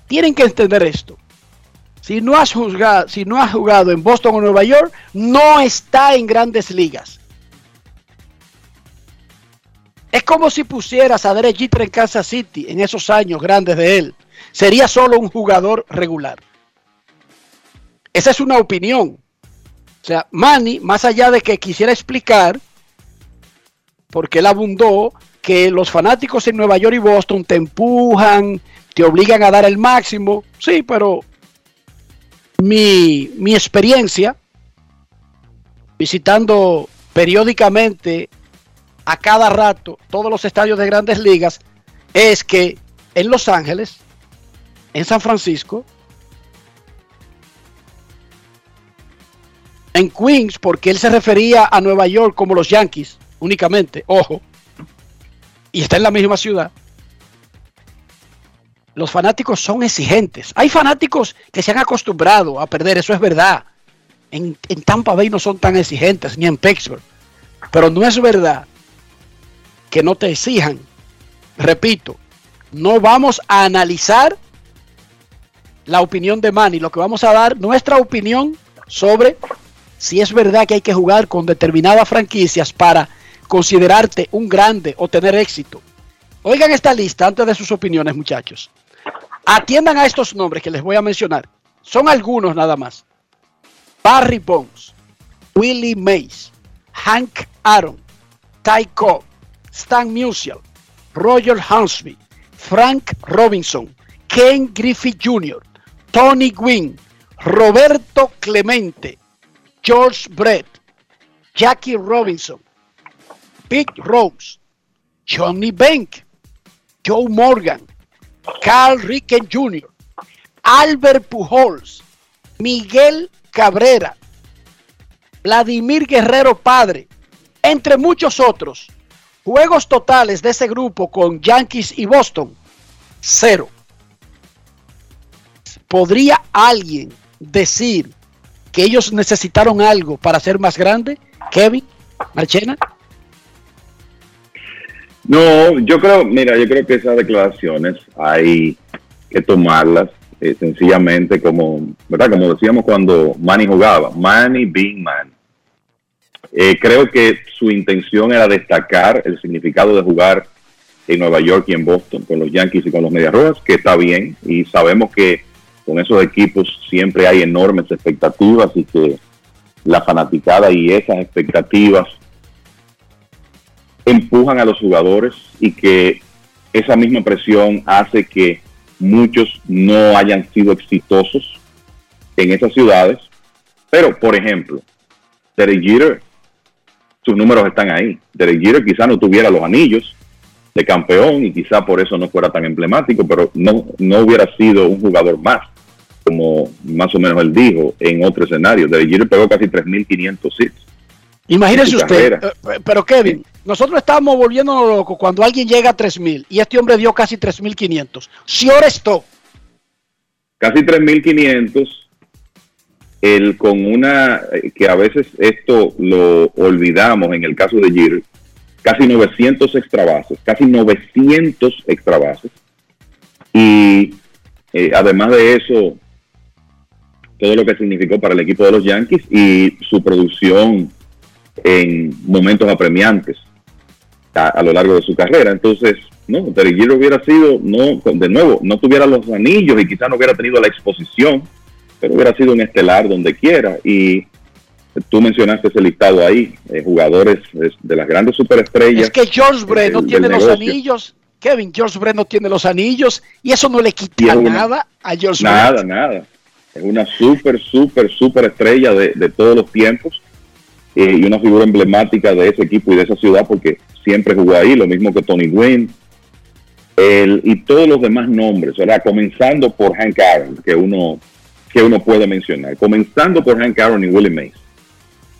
Speaker 4: tienen que entender esto. Si no has jugado, si no jugado en Boston o Nueva York, no está en grandes ligas. Es como si pusieras a Derek Jeter en Kansas City en esos años grandes de él. Sería solo un jugador regular. Esa es una opinión. O sea, Manny, más allá de que quisiera explicar, porque él abundó, que los fanáticos en Nueva York y Boston te empujan, te obligan a dar el máximo. Sí, pero mi, mi experiencia visitando periódicamente a cada rato todos los estadios de grandes ligas es que en Los Ángeles, en San Francisco, en Queens, porque él se refería a Nueva York como los Yankees únicamente, ojo, y está en la misma ciudad los fanáticos son exigentes. Hay fanáticos que se han acostumbrado a perder, eso es verdad. En, Tampa Bay no son tan exigentes, ni en Pittsburgh. Pero no es verdad que no te exijan. Repito, no vamos a analizar la opinión de Manny, lo que vamos a dar nuestra opinión sobre si es verdad que hay que jugar con determinadas franquicias para considerarte un grande o tener éxito. Oigan esta lista antes de sus opiniones, muchachos. Atiendan a estos nombres que les voy a mencionar. Son algunos nada más. Barry Bones, Willie Mays, Hank Aaron, Ty Cobb, Stan Musial, Roger Hansby, Frank Robinson, Ken Griffith Jr., Tony Gwynn, Roberto Clemente, George Brett, Jackie Robinson, Pete Rose, Johnny Bank, Joe Morgan, Carl Ricken Jr., Albert Pujols, Miguel Cabrera, Vladimir Guerrero Padre, entre muchos otros. Juegos totales de ese grupo con Yankees y Boston, cero. ¿Podría alguien decir que ellos necesitaron algo para ser más grande? Kevin, Marchena.
Speaker 22: No, yo creo, mira, yo creo que esas declaraciones hay que tomarlas eh, sencillamente como, ¿verdad? Como decíamos cuando Manny jugaba, Manny being man. Eh, creo que su intención era destacar el significado de jugar en Nueva York y en Boston con los Yankees y con los Medias Rojas, que está bien, y sabemos que con esos equipos siempre hay enormes expectativas y que la fanaticada y esas expectativas empujan a los jugadores y que esa misma presión hace que muchos no hayan sido exitosos en esas ciudades. Pero, por ejemplo, Terry Jeter sus números están ahí. Derek Jeter quizá no tuviera los anillos de campeón y quizá por eso no fuera tan emblemático, pero no, no hubiera sido un jugador más, como más o menos él dijo en otro escenario. Derek Jeter pegó casi 3.500 hits.
Speaker 4: Imagínese usted,
Speaker 22: carrera.
Speaker 4: eh, pero Kevin, nosotros estamos volviéndonos locos cuando alguien llega a 3.000 y este hombre dio casi 3.500. Si ahora esto,
Speaker 22: casi 3.500, el con una, eh, que a veces esto lo olvidamos en el caso de Jeter, casi 900 extra bases, casi 900 extra bases. Y eh, además de eso, todo lo que significó para el equipo de los Yankees y su producción en momentos apremiantes a, a lo largo de su carrera. Entonces, no, Derek Jeter hubiera sido, no, de nuevo, no tuviera los anillos y quizás no hubiera tenido la exposición, pero hubiera sido un estelar donde quiera. Y tú mencionaste ese listado ahí, eh, jugadores de, las grandes superestrellas.
Speaker 4: es que George Brett no tiene los
Speaker 22: negocio.
Speaker 4: anillos. Kevin, George Brett no tiene los anillos y eso no le quita
Speaker 22: una-
Speaker 4: nada a George
Speaker 22: Nada,
Speaker 4: Brett.
Speaker 22: nada. Es una súper, súper, súper estrella de, de todos los tiempos eh, y una figura emblemática de ese equipo y de esa ciudad porque siempre jugó ahí, lo mismo que Tony Gwynn el, y todos los demás nombres, ¿verdad? Comenzando por Hank Aaron, que uno, que uno puede mencionar. Comenzando por Hank Aaron y Willie Mays.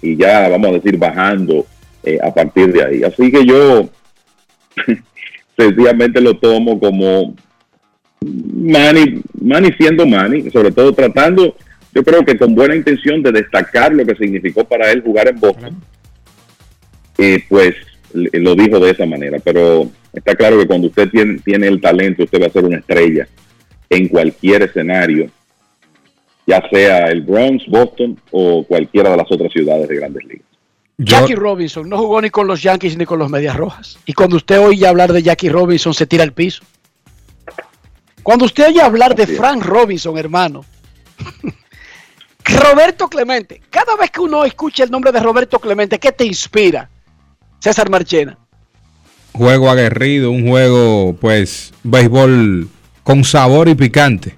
Speaker 22: Y ya vamos a decir bajando eh, a partir de ahí. Así que yo sencillamente lo tomo como Manny, Manny siendo Manny, sobre todo tratando, yo creo que con buena intención de destacar lo que significó para él jugar en Boston, eh, pues lo dijo de esa manera. Pero está claro que cuando usted tiene, tiene el talento, usted va a ser una estrella en cualquier escenario, ya sea el Bronx, Boston o cualquiera de las otras ciudades de grandes ligas.
Speaker 4: Jackie Robinson no jugó ni con los Yankees ni con los Medias Rojas. Y cuando usted oye hablar de Jackie Robinson, se tira al piso. Cuando usted oye hablar de Frank Robinson, hermano. Roberto Clemente. Cada vez que uno escucha el nombre de Roberto Clemente, ¿qué te inspira? César Marchena.
Speaker 2: Juego aguerrido, un juego, pues, béisbol con sabor y picante.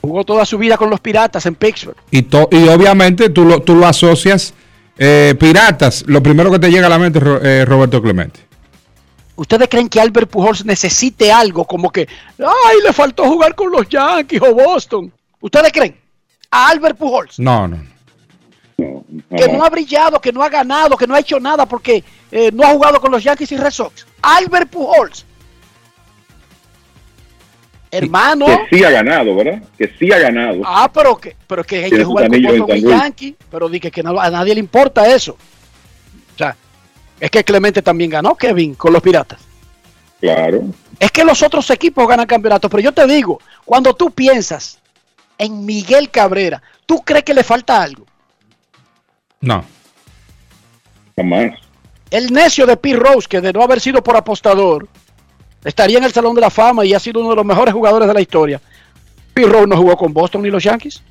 Speaker 4: Jugó toda su vida con los Piratas en Pittsburgh.
Speaker 2: Y, to- y obviamente tú lo, tú lo asocias, eh, piratas, lo primero que te llega a la mente eh, Roberto Clemente.
Speaker 4: ¿Ustedes creen que Albert Pujols necesite algo como que, ay, le faltó jugar con los Yankees o Boston? ¿Ustedes creen? A Albert Pujols.
Speaker 2: No, no.
Speaker 4: que no ha brillado, que no ha ganado, que no ha hecho nada porque eh, no ha jugado con los Yankees y Red Sox. Albert Pujols. Hermano.
Speaker 22: Que sí ha ganado, ¿verdad? Que sí ha ganado.
Speaker 4: Ah, pero que, pero que hay que jugar con
Speaker 22: anillos en
Speaker 4: Boston y
Speaker 22: San Luis.
Speaker 4: Yankee. Pero dije que no- a nadie le importa eso. O sea, es que Clemente también ganó, Kevin, con los Piratas.
Speaker 22: Claro.
Speaker 4: Es que los otros equipos ganan campeonatos, pero yo te digo, cuando tú piensas en Miguel Cabrera, ¿tú crees que le falta algo?
Speaker 2: No.
Speaker 22: Jamás.
Speaker 4: El necio de Pete Rose, que de no haber sido por apostador, estaría en el Salón de la Fama y ha sido uno de los mejores jugadores de la historia. Pete Rose no jugó con Boston ni los Yankees.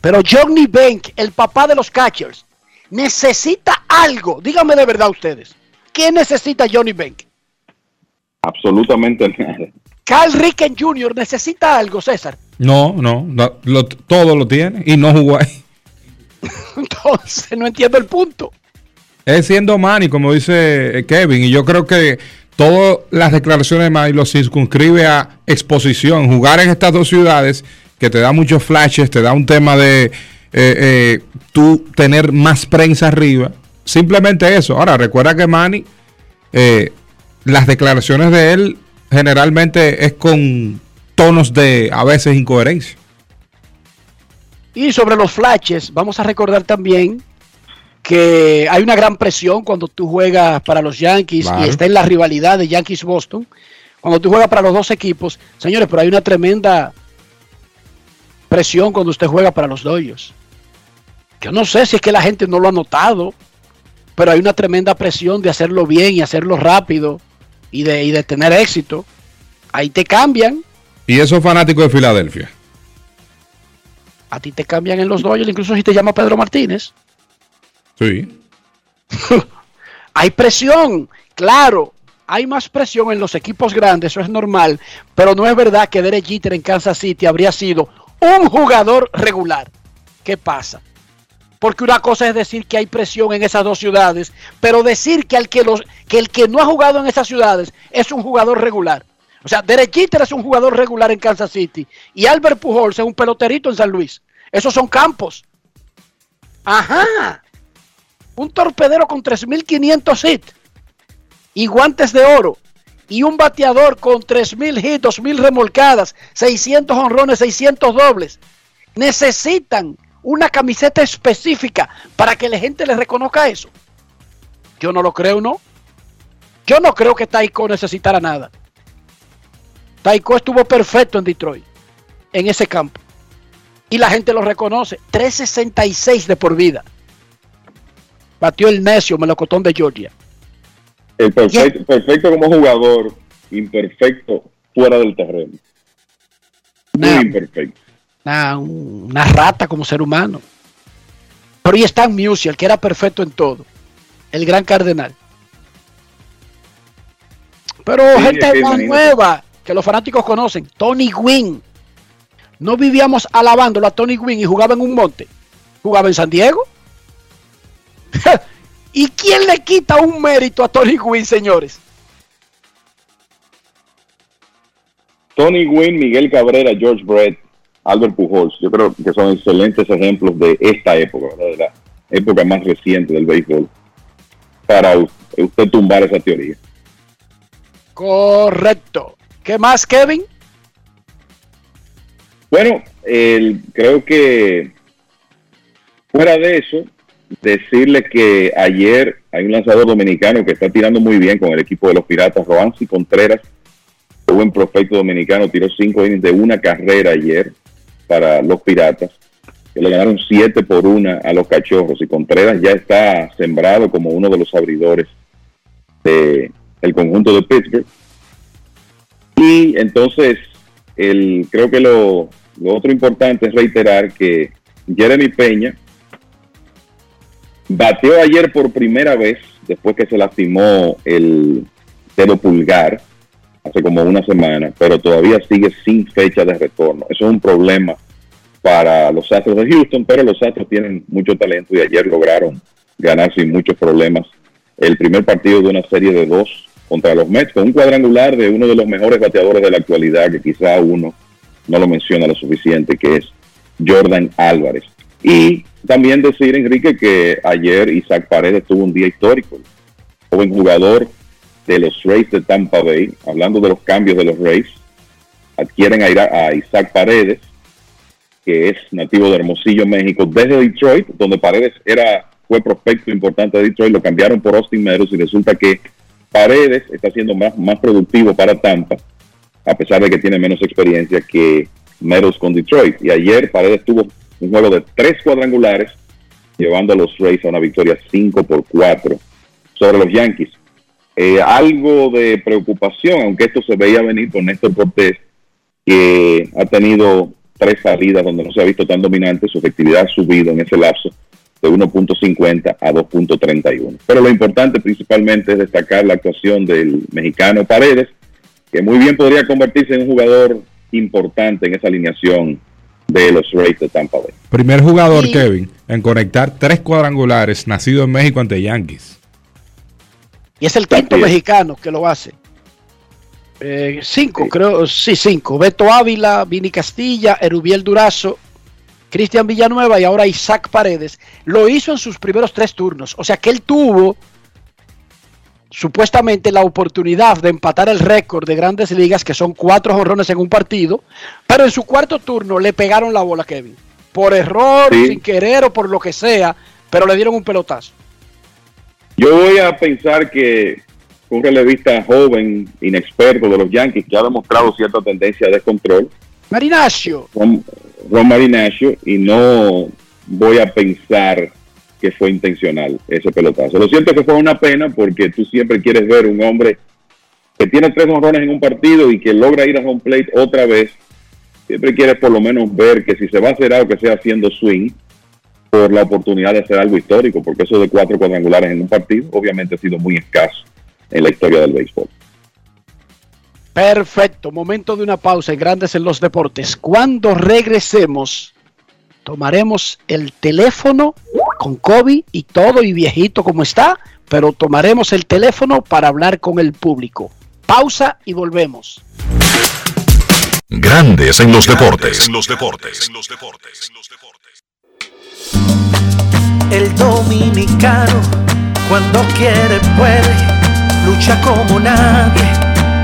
Speaker 4: Pero Johnny Bank, el papá de los catchers, necesita algo. Díganme de verdad ustedes. ¿Qué necesita Johnny Bank?
Speaker 22: Absolutamente nada.
Speaker 4: Cal Ricken Jr. necesita algo, César.
Speaker 2: No, no, no, lo- todo lo tiene y no jugó ahí.
Speaker 4: Entonces, no entiendo el punto.
Speaker 2: Es siendo Manny, como dice Kevin, y yo creo que todas las declaraciones de Manny lo circunscribe a exposición. Jugar en estas dos ciudades, que te da muchos flashes, te da un tema de eh, eh, tú tener más prensa arriba. Simplemente eso. Ahora, recuerda que Manny, eh, las declaraciones de él generalmente es con tonos de a veces incoherencia.
Speaker 4: Y sobre los flashes, vamos a recordar también que hay una gran presión cuando tú juegas para los Yankees y está en la rivalidad de Yankees-Boston. Cuando tú juegas para los dos equipos, señores, pero hay una tremenda presión cuando usted juega para los Dodgers. Yo no sé si es que la gente no lo ha notado, pero hay una tremenda presión de hacerlo bien y hacerlo rápido y de, y de tener éxito. Ahí te cambian,
Speaker 2: Y esos fanáticos de Filadelfia.
Speaker 4: a ti te cambian en los Dodgers, incluso si te llama Pedro Martínez.
Speaker 2: Sí.
Speaker 4: Hay presión, claro. Hay más presión en los equipos grandes, eso es normal. Pero no es verdad que Derek Jeter en Kansas City habría sido un jugador regular. ¿Qué pasa? Porque una cosa es decir que hay presión en esas dos ciudades, pero decir que, el que, los, que el que no ha jugado en esas ciudades es un jugador regular. O sea, Derek Jeter es un jugador regular en Kansas City y Albert Pujols es un peloterito en San Luis. Esos son campos. Ajá. Un torpedero con 3.500 hits y guantes de oro y un bateador con 3.000 hits, 2.000 remolcadas, 600 honrones, 600 dobles. Necesitan una camiseta específica para que la gente les reconozca eso. Yo no lo creo, ¿no? Yo no creo que Taiko necesitara nada. Taiko estuvo perfecto en Detroit, en ese campo. Y la gente lo reconoce. 366 de por vida. Batió el necio melocotón de Georgia.
Speaker 22: El perfecto, perfecto como jugador, imperfecto fuera del terreno. Muy imperfecto.
Speaker 4: Una, una, rata como ser humano. Pero y Stan Musial, que era perfecto en todo. El gran cardenal. Pero
Speaker 22: Sí,
Speaker 4: gente más nueva que los fanáticos conocen. Tony Gwynn. No vivíamos alabándolo a Tony Gwynn y jugaba en un monte. Jugaba en San Diego. ¿Y quién le quita un mérito a Tony Gwynn, señores?
Speaker 22: Tony Gwynn, Miguel Cabrera, George Brett, Albert Pujols, yo creo que son excelentes ejemplos de esta época, ¿verdad? de la época más reciente del béisbol, para usted tumbar esa teoría.
Speaker 4: Correcto. ¿Qué más, Kevin?
Speaker 22: Bueno, creo que fuera de eso, decirle que ayer hay un lanzador dominicano que está tirando muy bien con el equipo de los Piratas, Roansi Contreras, un buen prospecto dominicano, tiró cinco innings de una carrera ayer para los Piratas, que le ganaron siete por una a los Cachorros y Contreras ya está sembrado como uno de los abridores de el conjunto de Pittsburgh. Y entonces, el, creo que lo, lo otro importante es reiterar que Jeremy Peña bateó ayer por primera vez después que se lastimó el dedo pulgar hace como una semana, pero todavía sigue sin fecha de retorno. Eso es un problema para los Astros de Houston, pero los Astros tienen mucho talento y ayer lograron ganar sin muchos problemas el primer partido de una serie de dos contra los Mets, con un cuadrangular de uno de los mejores bateadores de la actualidad, que quizá uno no lo menciona lo suficiente, que es Jordan Álvarez. Y también decir, Enrique, que ayer Isaac Paredes tuvo un día histórico. Joven jugador de los Rays de Tampa Bay, hablando de los cambios de los Rays, adquieren a, Isaac Paredes, que es nativo de Hermosillo, México, desde Detroit, donde Paredes era fue prospecto importante de Detroit, lo cambiaron por Austin Meadows y resulta que Paredes está siendo más, más productivo para Tampa, a pesar de que tiene menos experiencia que Meadows con Detroit. Y ayer Paredes tuvo un juego de tres cuadrangulares, llevando a los Rays a una victoria 5 por 4 sobre los Yankees. Eh, algo de preocupación, aunque esto se veía venir con Néstor Cortés, que ha tenido tres salidas donde no se ha visto tan dominante, su efectividad ha subido en ese lapso de 1.50 a 2.31. Pero lo importante principalmente es destacar la actuación del mexicano Paredes, que muy bien podría convertirse en un jugador importante en esa alineación de los Rays de Tampa Bay.
Speaker 2: Primer jugador, Kevin, en conectar tres cuadrangulares nacido en México ante Yankees.
Speaker 4: Y es el quinto mexicano que lo hace. Eh, cinco, creo, sí, cinco. Beto Ávila, Vini Castilla, Erubiel Durazo, Cristian Villanueva y ahora Isaac Paredes. Lo hizo en sus primeros tres turnos. O sea que él tuvo supuestamente la oportunidad de empatar el récord de grandes ligas, que son cuatro jonrones en un partido, pero en su cuarto turno le pegaron la bola a Kevin. Por error,
Speaker 22: Sí.
Speaker 4: sin querer o por lo que sea, pero le dieron un pelotazo.
Speaker 22: Yo voy a pensar que un relevista joven, inexperto de los Yankees, que ha demostrado cierta tendencia de descontrol,
Speaker 4: Marinacio,
Speaker 22: Ron Marinaccio, y no voy a pensar que fue intencional ese pelotazo. Lo cierto es que fue una pena porque tú siempre quieres ver un hombre que tiene tres honrones en un partido y que logra ir a home plate otra vez. Siempre quieres por lo menos ver que si se va a hacer algo que sea haciendo swing por la oportunidad de hacer algo histórico, porque eso de cuatro cuadrangulares en un partido obviamente ha sido muy escaso en la historia del béisbol.
Speaker 4: Perfecto, momento de una pausa en Grandes en los Deportes. Cuando regresemos, tomaremos el teléfono con COVID y todo y viejito como está, pero tomaremos el teléfono para hablar con el público. Pausa y volvemos.
Speaker 1: Grandes en los deportes. En los deportes.
Speaker 23: El dominicano, cuando quiere, puede, lucha como nadie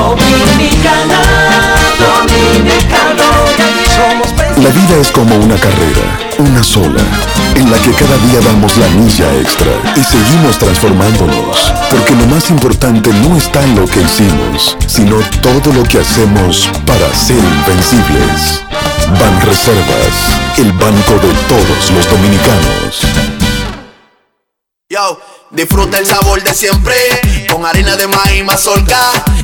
Speaker 23: Dominicana, dominicano, somos
Speaker 24: La vida es como una carrera, una sola, en la que cada día damos la milla extra y seguimos transformándonos, porque lo más importante no está en lo que hicimos, sino todo lo que hacemos para ser invencibles. Ban Reservas, el banco de todos los dominicanos.
Speaker 14: Yo, disfruta el sabor de siempre con harina de maíz mazorca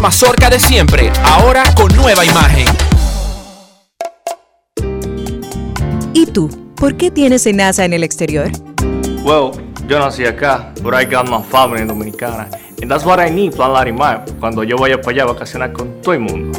Speaker 15: mazorca de siempre, ahora con nueva imagen.
Speaker 17: ¿Y tú? ¿Por qué tienes enaza en el exterior?
Speaker 18: Well, yo nací acá, but I got my family dominicana. And that's what I need, Plan Larimar, cuando yo vaya para allá a vacacionar con todo el mundo.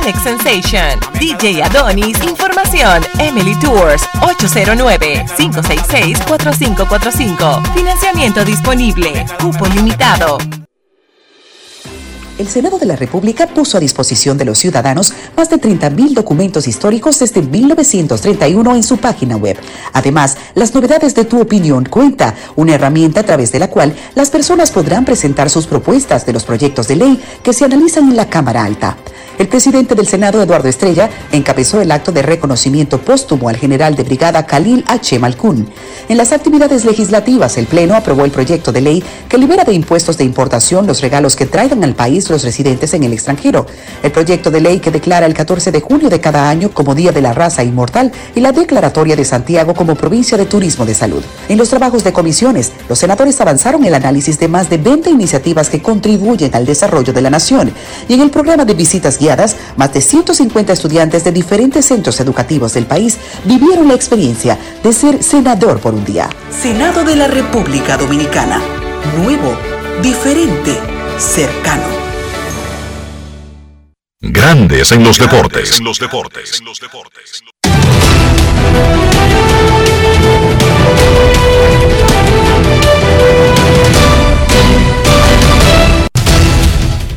Speaker 10: Alex Sensation, DJ Adonis, Información, Emily Tours, 809-566-4545. Financiamiento disponible, cupo limitado.
Speaker 25: El Senado de la República puso a disposición de los ciudadanos más de 30.000 documentos históricos desde 1931 en su página web. Además, las novedades de tu opinión cuenta, una herramienta a través de la cual las personas podrán presentar sus propuestas de los proyectos de ley que se analizan en la Cámara Alta. El presidente del Senado, Eduardo Estrella, encabezó el acto de reconocimiento póstumo al general de brigada Khalil H. Malkun. En las actividades legislativas, el Pleno aprobó el proyecto de ley que libera de impuestos de importación los regalos que traigan al país los residentes en el extranjero. El proyecto de ley que declara el 14 de junio de cada año como Día de la Raza Inmortal y la declaratoria de Santiago como provincia de turismo de salud. En los trabajos de comisiones, los senadores avanzaron el análisis de más de 20 iniciativas que contribuyen al desarrollo de la nación. Y en el programa de visitas guiadas, más de 150 estudiantes de diferentes centros educativos del país vivieron la experiencia de ser senador por un día. Senado de la República Dominicana. Nuevo, diferente, cercano.
Speaker 1: Grandes en los deportes. En los deportes.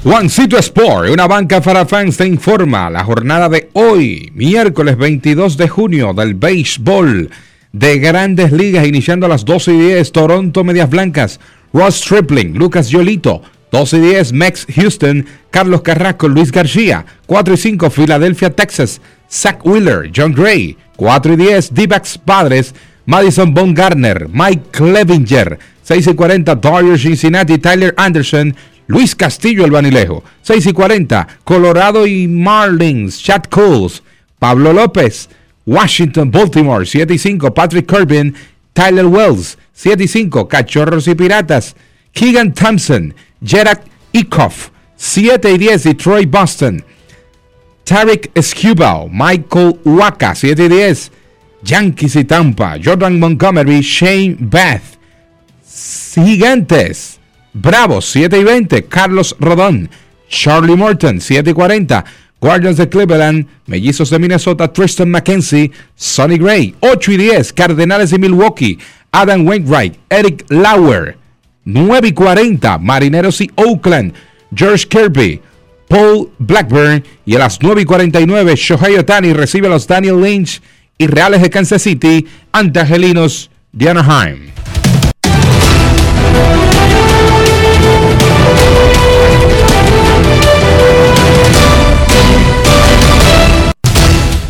Speaker 2: Juancito Sport, una banca para fans, te informa la jornada de hoy, miércoles 22 de junio, del béisbol de grandes ligas, iniciando a las 12 y 10, Toronto Medias Blancas, Ross Stripling, Lucas Yolito, 2 y 10, Mex Houston, Carlos Carrasco, Luis García. 4 y 5, Filadelfia, Texas, Zach Wheeler, John Gray. 4 y 10, d Padres, Madison Garner, Mike Clevinger. 6 y 40, Dodgers, Cincinnati, Tyler Anderson, Luis Castillo, el Banilejo. 6 y 40, Colorado y Marlins, Chad Coles, Pablo López, Washington, Baltimore. 7 y 5, Patrick Corbin, Tyler Wells. 7 y 5, Cachorros y Piratas, Keegan Thompson, Gerard Ikoff. 7 y 10, Detroit, Boston. Tarek Skubal, Michael Waka, 7 y 10. Yankees y Tampa, Jordan Montgomery, Shane Beth. Gigantes, Bravos, 7 y 20. Carlos Rodón, Charlie Morton, 7 y 40. Guardians de Cleveland, Mellizos de Minnesota, Tristan McKenzie, Sonny Gray, 8 y 10. Cardenales de Milwaukee, Adam Wainwright, Eric Lauer, 9 y 40. Marineros y Oakland, George Kirby, Paul Blackburn y a las 9 y 49 Shohei Otani recibe a los Daniel Lynch y Reales de Kansas City ante Angelinos de Anaheim.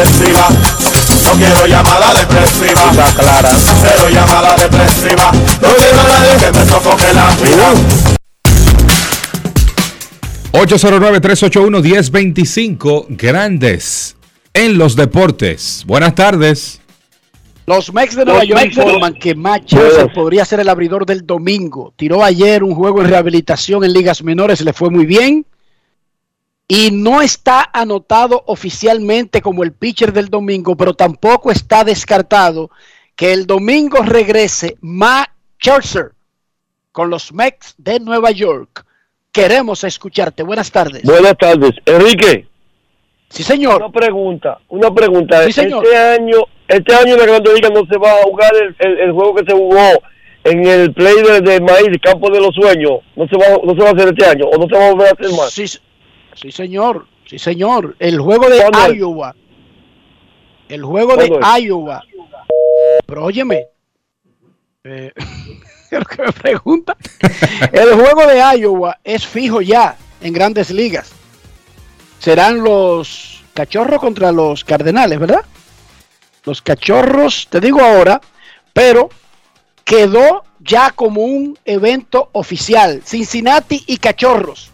Speaker 14: Depresiva. No quiero llamada depresiva. Está clara. Cero llamada depresiva. No quiero a nadie que me sofoque la vida.
Speaker 2: 809-381-1025, grandes en los deportes. Buenas tardes.
Speaker 4: Los Mex de Nueva York informan que Matt podría ser el abridor del domingo. Tiró ayer un juego en rehabilitación en ligas menores, le fue muy bien. Y no está anotado oficialmente como el pitcher del domingo, pero tampoco está descartado que el domingo regrese Matt Scherzer con los Mex de Nueva York. Queremos escucharte. Buenas tardes.
Speaker 26: Buenas tardes. Enrique.
Speaker 4: Sí, señor.
Speaker 26: Una pregunta, una pregunta.
Speaker 4: Sí, señor.
Speaker 26: Este año, este año en la Grande Liga no se va a jugar el, el- el juego que se jugó en el play de, de maíz, Campo de los Sueños. No se va, no se va a hacer este año o no se va a volver a hacer más.
Speaker 4: Sí, sí señor. Sí, señor. El juego de. Iowa. El juego de. Iowa. Pero óyeme. eh, lo que me pregunta. El juego de Iowa es fijo ya en grandes ligas. Serán los cachorros contra los cardenales, ¿verdad? Los cachorros, te digo ahora, pero quedó ya como un evento oficial. Cincinnati y cachorros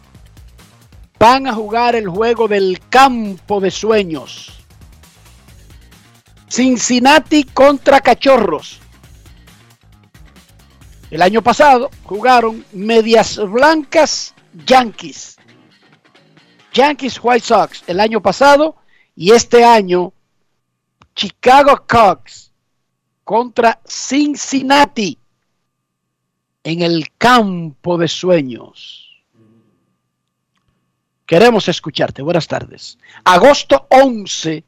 Speaker 4: van a jugar el juego del campo de sueños. Cincinnati contra cachorros. El año pasado jugaron Medias Blancas Yankees. Yankees White Sox el año pasado y este año Chicago Cubs contra Cincinnati en el campo de sueños. Queremos escucharte. Buenas tardes. Agosto 11,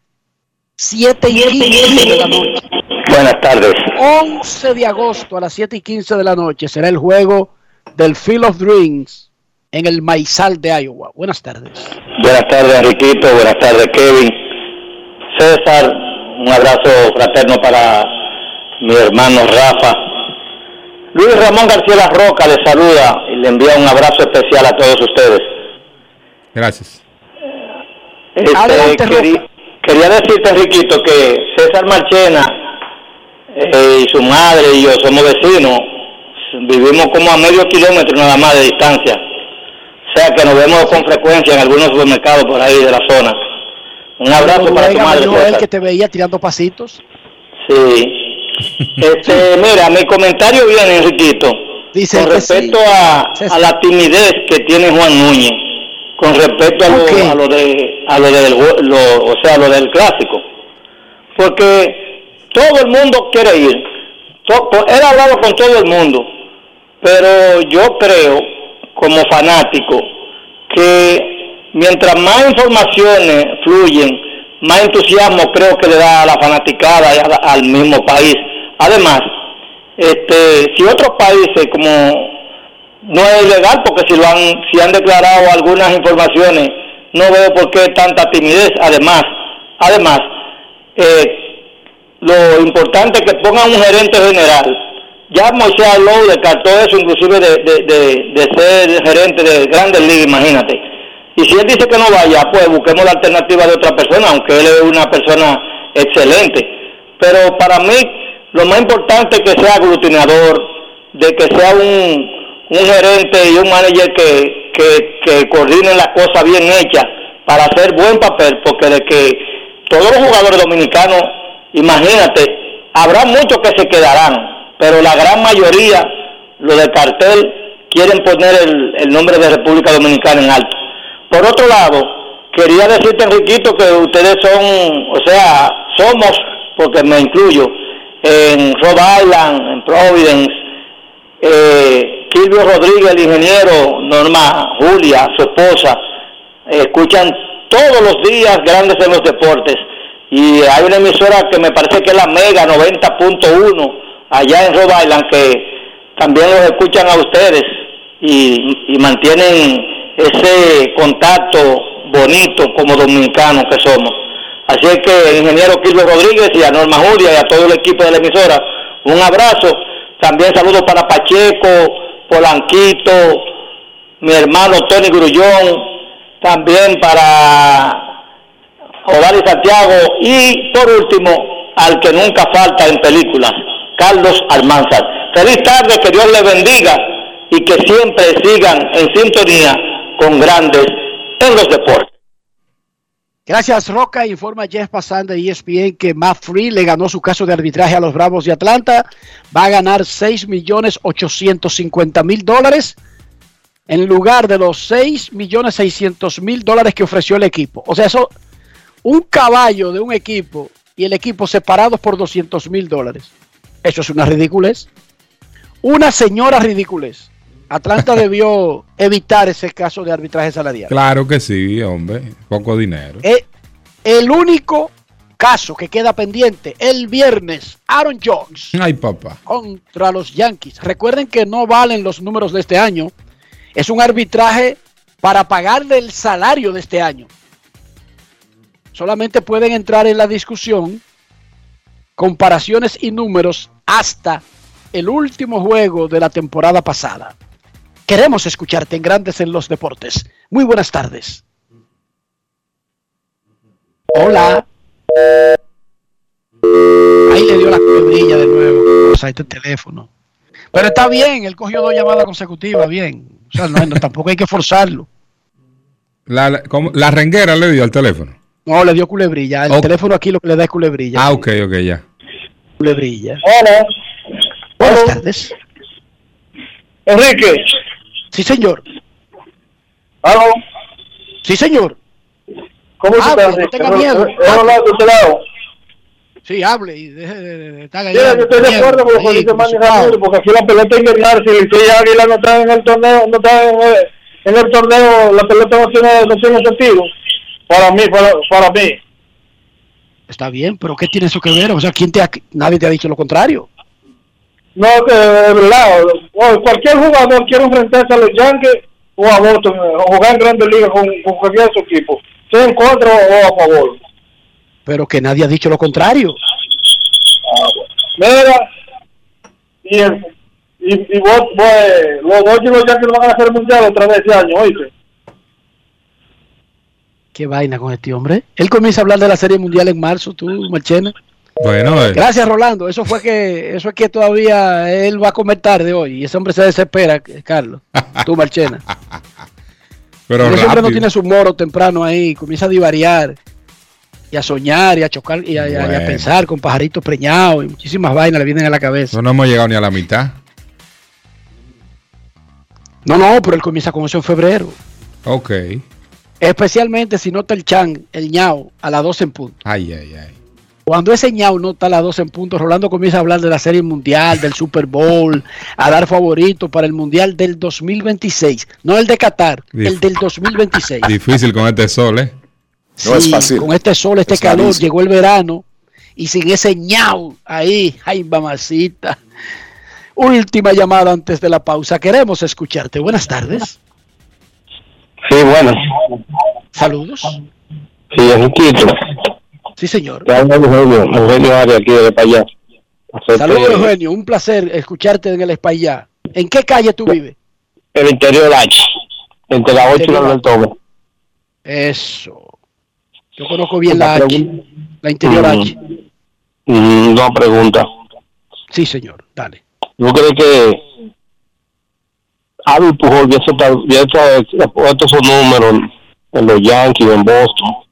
Speaker 4: 7 y 15 de la noche.
Speaker 26: Buenas tardes.
Speaker 4: 11 de agosto a las 7 y 15 de la noche será el juego del Field of Dreams en el Maizal de Iowa. Buenas tardes.
Speaker 26: Buenas tardes, Enriquito. Buenas tardes, Kevin. César, un abrazo fraterno para mi hermano Rafa. Luis Ramón García La Roca le saluda y le envía un abrazo especial a todos ustedes.
Speaker 2: Gracias.
Speaker 26: Este,
Speaker 4: Adelante,
Speaker 26: quería decirte, Enriquito, que César Marchena eh, y su madre y yo somos vecinos. Vivimos como a medio kilómetro nada más de distancia. O sea que nos vemos con frecuencia en algunos supermercados por ahí de la zona. Un abrazo para tu madre,
Speaker 4: él que te veía tirando pasitos.
Speaker 26: Sí. Este, mira, mi comentario viene, Enriquito,
Speaker 4: Dice
Speaker 26: con respecto
Speaker 4: sí.
Speaker 26: a, a la timidez que tiene Juan Núñez, con respecto a lo,
Speaker 4: Ok.
Speaker 26: a lo de, a lo del, lo- o sea, lo del clásico, porque todo el mundo quiere ir. To- po- él ha hablado con todo el mundo pero yo creo, como fanático, que mientras más informaciones fluyen, más entusiasmo creo que le da a la fanaticada y a- al mismo país. Además, este, si otros países como no es ilegal porque si lo han si han declarado algunas informaciones no veo por qué tanta timidez. Además además eh, lo importante que pongan un gerente general. Ya Moisés Lowe descartó eso inclusive de, de, de- ser gerente de grandes ligas imagínate. Y si él dice que no vaya pues busquemos la alternativa de otra persona aunque él es una persona excelente. Pero para mí lo más importante que sea aglutinador de que sea un un gerente y un manager que, que, que coordinen las cosas bien hechas para hacer buen papel, porque de que todos los jugadores dominicanos, imagínate, habrá muchos que se quedarán, pero la gran mayoría, los de cartel, quieren poner el, el nombre de República Dominicana en alto. Por otro lado, quería decirte, Enriquito, que ustedes son, o sea, somos, porque me incluyo, en Rhode Island, en Providence, eh, Rodríguez, el ingeniero, Norma Julia, su esposa, escuchan todos los días grandes en los deportes. Y hay una emisora que me parece que es la Mega 90.1 allá en Rhode que también los escuchan a ustedes y, y mantienen ese contacto bonito como dominicanos que somos. Así es que, ingeniero Silvio Rodríguez y a Norma Julia y a todo el equipo de la emisora, un abrazo. También saludos para Pacheco, Polanquito, mi hermano Tony Grullón, también para Odalis Santiago y por último al que nunca falta en películas, Carlos Almanzar. Feliz tarde, que Dios le bendiga y que siempre sigan en sintonía con grandes en los deportes.
Speaker 4: Gracias, Roca. Informa Jeff Passan de ESPN que Matt Free le ganó su caso de arbitraje a los Bravos de Atlanta. Va a ganar 6 millones 850 mil dólares en lugar de los 6 millones 600 mil dólares que ofreció el equipo. O sea, eso, un caballo de un equipo y el equipo separados por 200 mil dólares. Eso es una ridiculez. Una señora ridiculez. Atlanta debió evitar ese caso de arbitraje salarial.
Speaker 2: Claro que sí, hombre. Poco dinero.
Speaker 4: Eh, el único caso que queda pendiente el viernes, Aaron Jones
Speaker 2: Ay, papá.
Speaker 4: contra los Yankees. Recuerden que no valen los números de este año. Es un arbitraje para pagarle el salario de este año. Solamente pueden entrar en la discusión comparaciones y números hasta el último juego de la temporada pasada. Queremos escucharte en Grandes en los Deportes. Muy buenas tardes. Hola. Ahí le dio la culebrilla de nuevo. O sea, este teléfono. Pero está bien, él cogió dos llamadas consecutivas, bien. O sea, no, no, tampoco hay que forzarlo.
Speaker 2: La, la, ¿cómo? la renguera le dio al teléfono.
Speaker 4: No, le dio culebrilla. El teléfono aquí lo que le da es culebrilla.
Speaker 2: Ah, ok, ok, ya.
Speaker 4: Culebrilla.
Speaker 27: Hola.
Speaker 4: Buenas tardes.
Speaker 27: Enrique.
Speaker 4: Sí, señor.
Speaker 27: ¿Aló?
Speaker 4: Sí, señor.
Speaker 27: ¿Cómo
Speaker 4: Hable,
Speaker 27: estás,
Speaker 4: no tenga miedo.
Speaker 27: ¿Es Rolando de este lado?
Speaker 4: Sí, hable y deje de, estar
Speaker 27: Sí, yo estoy de acuerdo con lo que dice Manny Ramírez, porque aquí la pelota invernal, si Licey Águila no están en el torneo, no están en el, en el torneo, la pelota no tiene, no tiene sentido. Para mí, para, para mí.
Speaker 4: Está bien, pero ¿qué tiene eso que ver? O sea, ¿quién te ha- nadie te ha dicho lo contrario.
Speaker 27: No, de verdad, cualquier jugador quiere enfrentarse a los Yankees o a Boston, o jugar en grandes ligas con, con cualquier de su equipo, sea en contra o a favor.
Speaker 4: Pero que nadie ha dicho lo contrario.
Speaker 27: Mira, y, el, y, y vos, vos, eh, los Dodgers y los Yankees van a hacer mundial otra vez este año, ¿oíste?
Speaker 4: Qué vaina con este hombre. Él comienza a hablar de la Serie Mundial en marzo, tú, Marchena.
Speaker 2: Bueno, eh,
Speaker 4: Gracias, Rolando. Eso fue que eso es que todavía él va a comer tarde hoy y ese hombre se desespera, Carlos. Tú, Marchena.
Speaker 2: pero
Speaker 4: ese hombre no tiene su moro temprano ahí, comienza a divariar y a soñar y a chocar y a, y pensar con pajaritos preñados y muchísimas vainas le vienen a la cabeza.
Speaker 2: No, no hemos llegado ni a la mitad.
Speaker 4: No, no, pero él comienza con eso en febrero.
Speaker 2: Ok.
Speaker 4: Especialmente si nota el chan, el ñao, a las 12 en punto.
Speaker 2: Ay, ay, ay.
Speaker 4: Cuando ese ñau no está a las 12 en punto, Rolando comienza a hablar de la Serie Mundial, del Super Bowl, a dar favorito para el Mundial del 2026. No el de Qatar, el del 2026.
Speaker 2: Difícil con este sol, ¿eh?
Speaker 4: Sí, Con este sol, este calor, llegó el verano y sin ese ñau ahí, ay, mamacita. Última llamada antes de la pausa. Queremos escucharte. Buenas tardes.
Speaker 28: Sí, bueno.
Speaker 4: Saludos.
Speaker 28: Sí, Enriquito.
Speaker 4: Sí, señor.
Speaker 28: Eugenio, Eugenio Arias aquí de España.
Speaker 4: Saludos, Eugenio. Un placer escucharte en el España. ¿En qué calle tú vives?
Speaker 28: El interior H. Entre la 8 y la del Tobe.
Speaker 4: Eso. Yo conozco bien la H. La interior H.
Speaker 28: Mm, no pregunta.
Speaker 4: Sí, señor. Dale.
Speaker 28: ¿No crees que Abel Pujol ya ha puesto esos números en los Yankees, en Boston?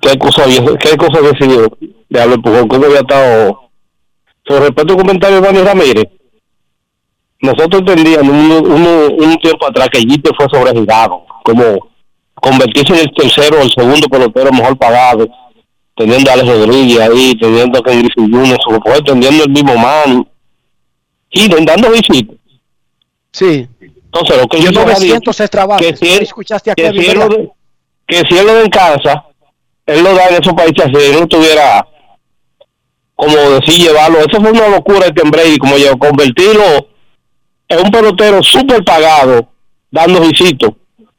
Speaker 28: ¿Qué cosa había, qué cosa había sido de Abel Pujol? ¿Cómo había estado? Sobre respecto al comentario de Dani Ramírez, nosotros entendíamos un, un, tiempo atrás que Jeter fue sobregirado, como convertirse en el tercero o el segundo pelotero mejor pagado teniendo a Alex Rodríguez ahí, teniendo a su poder, teniendo el mismo man, y dando visitas.
Speaker 4: Sí.
Speaker 28: Entonces, lo que yo
Speaker 4: 900 es trabajo.
Speaker 28: Que si él,
Speaker 4: escuchaste a
Speaker 28: que,
Speaker 4: Kevin,
Speaker 28: si él lo,
Speaker 4: ¿verdad?
Speaker 28: que si él lo él lo da en esos países así, él no tuviera, como decir, llevarlo. Eso fue una locura el Ken Brady, como yo, convertirlo en un pelotero súper pagado, dando visitos,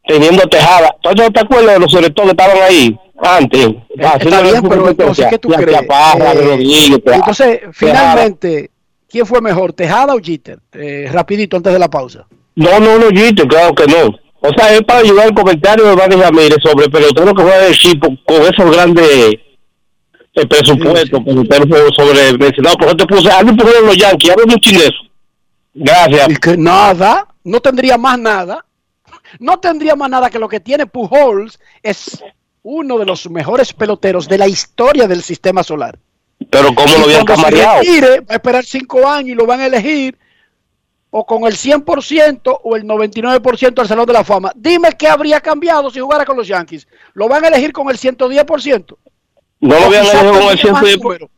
Speaker 28: teniendo tejada. Entonces, ¿te acuerdas de los selectores que estaban ahí? antes.
Speaker 4: Bien, pero entonces, ¿qué tú crees? Eh, entonces, finalmente, ¿quién fue mejor, Tejada o Jeter? Eh, rapidito, antes de la pausa.
Speaker 28: No, no, no, Jeter, claro que no. O sea, es para ayudar el comentario de Dani Ramírez sobre pelotero que juega el equipo con esos grandes eh, presupuestos, pelotero sobre mencionado. Por eso te puse, algo por los Yankees, eso. Gracias.
Speaker 4: Y que nada, no tendría más nada. No tendría más nada que lo que tiene Pujols es uno de los mejores peloteros de la historia del sistema solar.
Speaker 28: Pero ¿cómo lo habían
Speaker 4: cambiado? va a esperar cinco años y lo van a elegir o con el 100% o el 99% del Salón de la Fama. Dime qué habría cambiado si jugara con los Yankees. ¿Lo van a elegir con el 110%?
Speaker 28: No lo habían elegido con el 110%.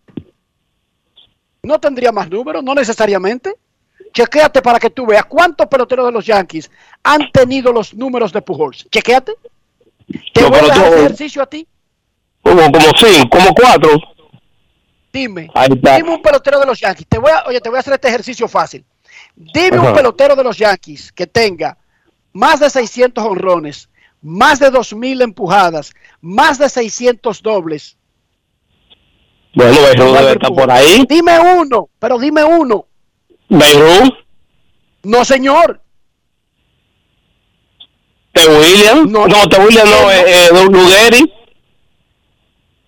Speaker 4: No tendría más números, no necesariamente. Chequéate para que tú veas cuántos peloteros de los Yankees han tenido los números de Pujols. Chequéate. ¿Te voy a ejercicio a ti?
Speaker 28: Como, como cinco, como cuatro.
Speaker 4: Dime, dime un pelotero de los Yankees. Te voy a, oye, te voy a hacer este ejercicio fácil. Dime un pelotero de los Yankees que tenga más de 600 honrones, más de 2000 empujadas, más de 600 dobles.
Speaker 28: Bueno, Beirut debe estar por ahí.
Speaker 4: Dime uno, pero dime uno.
Speaker 28: Beirut.
Speaker 4: No, señor.
Speaker 28: ¿De William? No, no de William no, eh, eh, de Lugeri.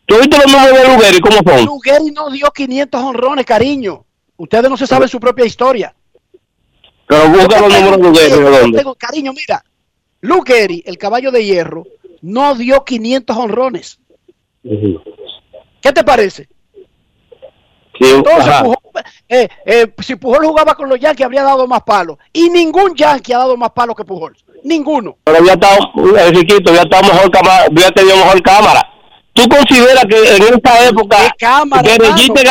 Speaker 28: ¿Tú viste los números de Lugeri? ¿Cómo son?
Speaker 4: Lugeri no dio 500 honrones, cariño. Ustedes no se saben su propia historia.
Speaker 28: Pero busca los números de Lugeri. ¿de dónde?
Speaker 4: Tengo, cariño, mira. Lugeri, el caballo de hierro, no dio 500 honrones. ¿Qué te parece?
Speaker 28: Sí,
Speaker 4: Entonces, Pujol, eh, eh, si Pujol jugaba con los Yankees, habría dado más palos. Y ningún Yankee ha dado más palos que Pujol. Ninguno.
Speaker 28: Pero había estado, el chiquito, había estado mejor cámara, había tenido mejor cámara. ¿Tú consideras que en esta época
Speaker 4: ¿Qué cámara,
Speaker 28: que? Reyite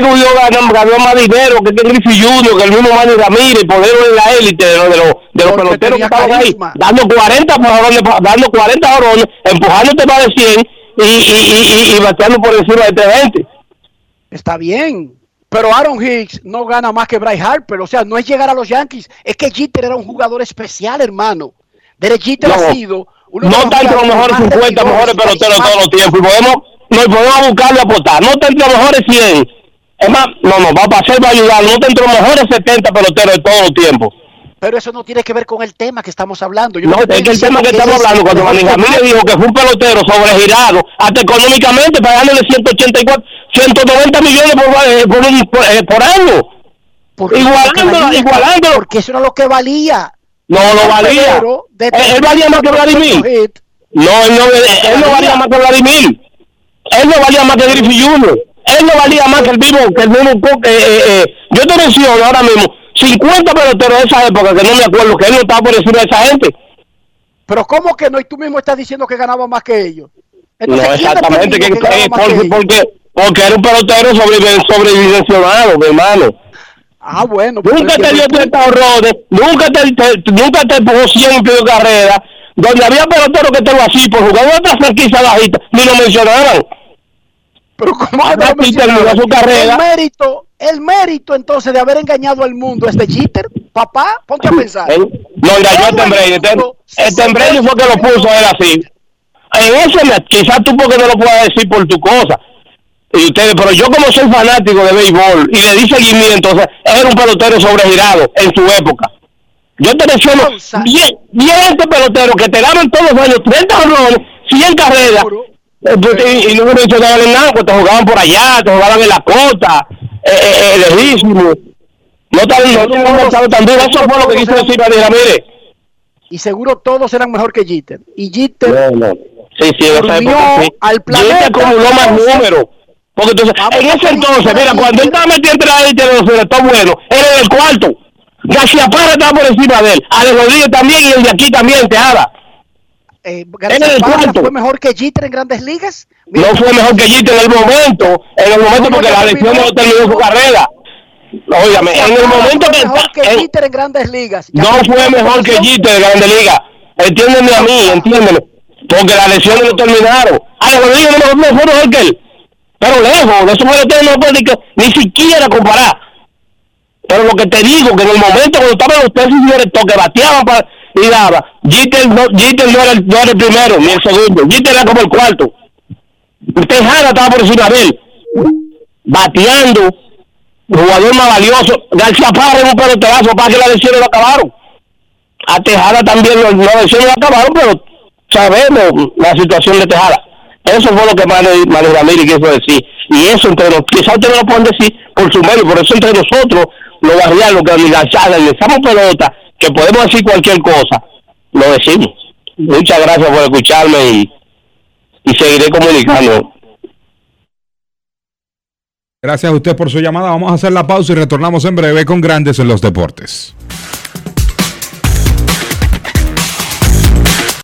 Speaker 28: ganó, ganó más dinero que Griffith Jr., que el mismo Manny Ramírez, poder en la élite de, los- de los, de los peloteros que estaban ahí, dando 40 jorrones, dando 40 jorrones, empujándote más de 100 y, y, y, y, y bateando por encima de 320.
Speaker 4: Está bien. Pero Aaron Hicks no gana más que Bryce Harper. O sea, no es llegar a los Yankees. Es que Jeter era un jugador especial, hermano. Derek Jeter
Speaker 28: No,
Speaker 4: ha sido uno
Speaker 28: no está entre los mejores
Speaker 4: más
Speaker 28: 50
Speaker 4: retidores,
Speaker 28: mejores peloteros de todos los tiempos y podemos, no, y podemos buscarle a apostar. No está entre los mejores 100. Es más, no, no, va a pasar, va a ayudar. No está entre los mejores 70 peloteros de todos los tiempos.
Speaker 4: Pero eso no tiene que ver con el tema que estamos hablando. Yo
Speaker 28: No,
Speaker 4: estoy
Speaker 28: es que el tema que estamos
Speaker 4: es
Speaker 28: hablando, cuando Ramírez dijo que fue un pelotero sobregirado, hasta económicamente, pagándole 184, 190 millones por, eh, por, un- por, eh, por año.
Speaker 4: Porque-
Speaker 28: Igualándolo, igualándolo.
Speaker 4: Porque eso era lo que valía.
Speaker 28: No, no valía. Él, valía más que Vladimir. No, él no, él no valía más que Vladimir. Él no valía más que Griffith Jr. Él no valía más que el mismo, que el mismo, Co- eh, eh, eh, yo te menciono ahora mismo 50 peloteros de esa época que no me acuerdo que él no estaba por encima de esa gente.
Speaker 4: Pero ¿cómo que no? Y tú mismo estás diciendo que ganaba más que ellos.
Speaker 28: no, exactamente, que, porque, porque, porque era un pelotero sobrevivencionado, mi hermano.
Speaker 4: Ah, bueno.
Speaker 28: Nunca te dio 30 horrores, nunca te, nunca te empujó 100 en de carrera, donde había peloteros que te lo así por jugar otra franquicia bajita, ni lo mencionaban.
Speaker 4: Pero ¿cómo que su carrera? El mérito, el mérito entonces de haber engañado al mundo este Jeter, papá, ponte a pensar.
Speaker 28: no, engañó a. Este Brady fue que lo puso él así. En ese, quizás tú porque no lo puedas decir por tu cosa, y ustedes, pero yo como soy fanático de béisbol y le di seguimiento, o sea, era un pelotero sobregirado en su época. Yo te menciono bien, bien este pelotero que te daban todos los años 30 honrones, 100 carreras, eh, pues, y, no me mencionaban en nada, pues te jugaban por allá, te jugaban en la costa, eh, eh, eh lejísimo. No tan, no, no, no, también, eso fue lo que quiso decir Ramírez.
Speaker 4: Y seguro todos eran mejor que Jeter. Y Jeter.
Speaker 28: No, no. Sí, sí, en esa época, sí.
Speaker 4: al planeta.
Speaker 28: Jeter acumuló más números porque entonces, en ese entonces, mira, cuando él estaba metido entre la élite de los está bueno, él era el cuarto. García Parra estaba por encima de él. Ale Rodríguez también y el de aquí también, Tejada.
Speaker 4: Eh, García Parra fue mejor que Jeter en grandes ligas.
Speaker 28: no fue mejor que Jeter en el momento, en el momento porque la lesión no terminó su carrera. Óigame, en el momento
Speaker 4: que mejor que Jeter en grandes ligas.
Speaker 28: no fue mejor que Jeter en grandes ligas. Entiéndeme a mí, entiéndeme. Porque las lesiones no terminaron. Ale Rodríguez no fue mejor que él pero lejos, de eso no puede ni siquiera comparar. Pero lo que te digo, que en el momento cuando estaban los tres señores que bateaban para, y daba, Jeter no, no, era el, no era el primero, ni el segundo, Jeter era como el cuarto. Tejada estaba por encima de él, bateando, jugador más valioso. García Parra en un pelotazo para que la lesiones lo acabaron. A Tejada también las lesiones lo acabaron, pero sabemos la situación de Tejada. Eso fue lo que Manuel Ramírez quiso decir. Y eso entre los, quizás ustedes lo pueden decir por su medio, por eso entre nosotros, los barriales, los que le echamos pelota, que podemos decir cualquier cosa, lo decimos. Muchas gracias por escucharme y, y seguiré comunicando.
Speaker 2: Gracias a usted por su llamada. Vamos a hacer la pausa y retornamos en breve con Grandes en los Deportes.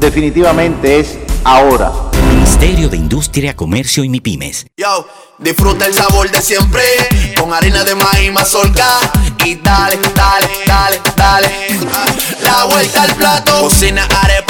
Speaker 29: definitivamente es ahora.
Speaker 30: Ministerio de Industria, Comercio y MIPIMES.
Speaker 14: Yo, disfruta el sabor de siempre con harina de maíz mazorca y dale, dale, dale, dale. La vuelta al plato, cocina arepa,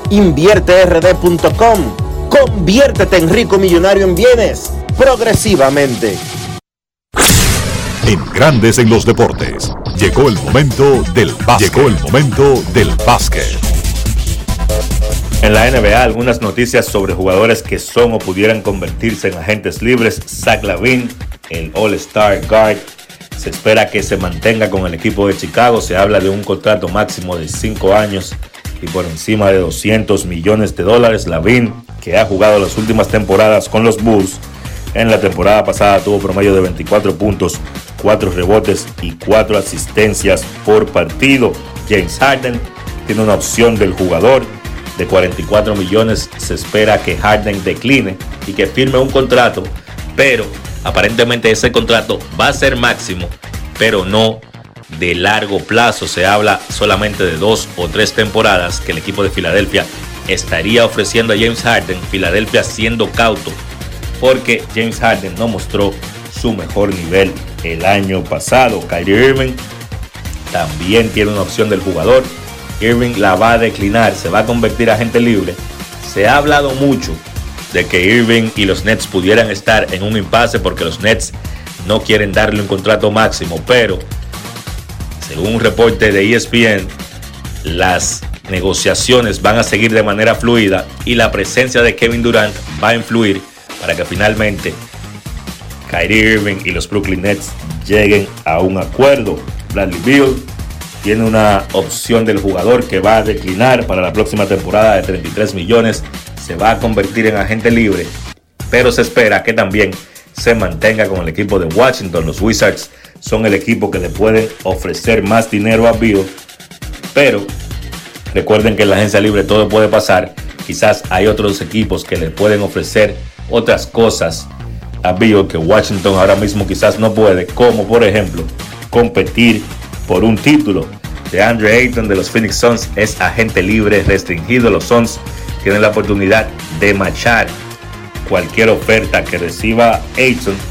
Speaker 7: invierterd.com. Conviértete en rico millonario en bienes progresivamente.
Speaker 1: En Grandes en los Deportes. Llegó el momento del básquet. Llegó el momento del básquet.
Speaker 31: En la NBA, algunas noticias sobre jugadores que son o pudieran convertirse en agentes libres. Zach Lavin, el All-Star Guard, se espera que se mantenga con el equipo de Chicago. Se habla de un contrato máximo de 5 años y por encima de 200 millones de dólares. Lavin, que ha jugado las últimas temporadas con los Bulls, en la temporada pasada tuvo promedio de 24 puntos, 4 rebotes y 4 asistencias por partido. James Harden tiene una opción del jugador de 44 millones. Se espera que Harden decline y que firme un contrato, pero aparentemente ese contrato va a ser máximo, pero no de largo plazo. Se habla solamente de dos o tres temporadas que el equipo de Filadelfia estaría ofreciendo a James Harden. Filadelfia siendo cauto porque James Harden no mostró su mejor nivel el año pasado. Kyrie Irving también tiene una opción del jugador. Irving la va a declinar, se va a convertir a agente libre. Se ha hablado mucho de que Irving y los Nets pudieran estar en un impasse porque los Nets no quieren darle un contrato máximo, pero según un reporte de ESPN, las negociaciones van a seguir de manera fluida y la presencia de Kevin Durant va a influir para que finalmente Kyrie Irving y los Brooklyn Nets lleguen a un acuerdo. Bradley Beal tiene una opción del jugador que va a declinar para la próxima temporada de 33 millones. Se va a convertir en agente libre, pero se espera que también se mantenga con el equipo de Washington. Los Wizards son el equipo que le pueden ofrecer más dinero a Beal, pero recuerden que en la agencia libre todo puede pasar. Quizás hay otros equipos que le pueden ofrecer otras cosas a Bill que Washington ahora mismo quizás no puede, como por ejemplo competir por un título. De Andre Ayton de los Phoenix Suns es agente libre restringido. Los Suns tienen la oportunidad de machar cualquier oferta que reciba Ayton.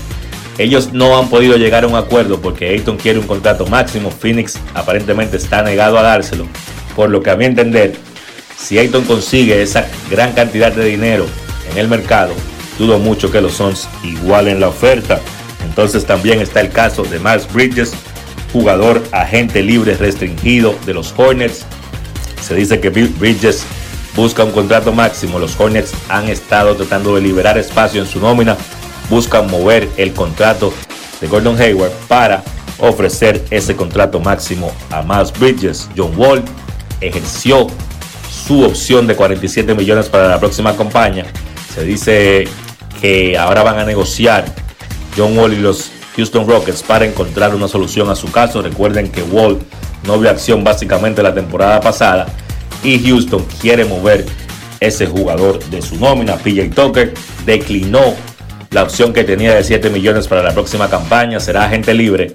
Speaker 31: Ellos no han podido llegar a un acuerdo porque Ayton quiere un contrato máximo. Phoenix aparentemente está negado a dárselo. Por lo que a mi entender, si Ayton consigue esa gran cantidad de dinero en el mercado, dudo mucho que los Suns igualen la oferta. Entonces también está el caso de Miles Bridges, jugador agente libre restringido de los Hornets. Se dice que Bridges busca un contrato máximo. Los Hornets han estado tratando de liberar espacio en su nómina. Buscan mover el contrato de Gordon Hayward para ofrecer ese contrato máximo a Miles Bridges. John Wall ejerció su opción de 47 millones para la próxima campaña. Se dice que ahora van a negociar John Wall y los Houston Rockets para encontrar una solución a su caso. Recuerden que Wall no vio acción básicamente la temporada pasada y Houston quiere mover ese jugador de su nómina. PJ Tucker declinó la opción que tenía de 7 millones para la próxima campaña. Será agente libre.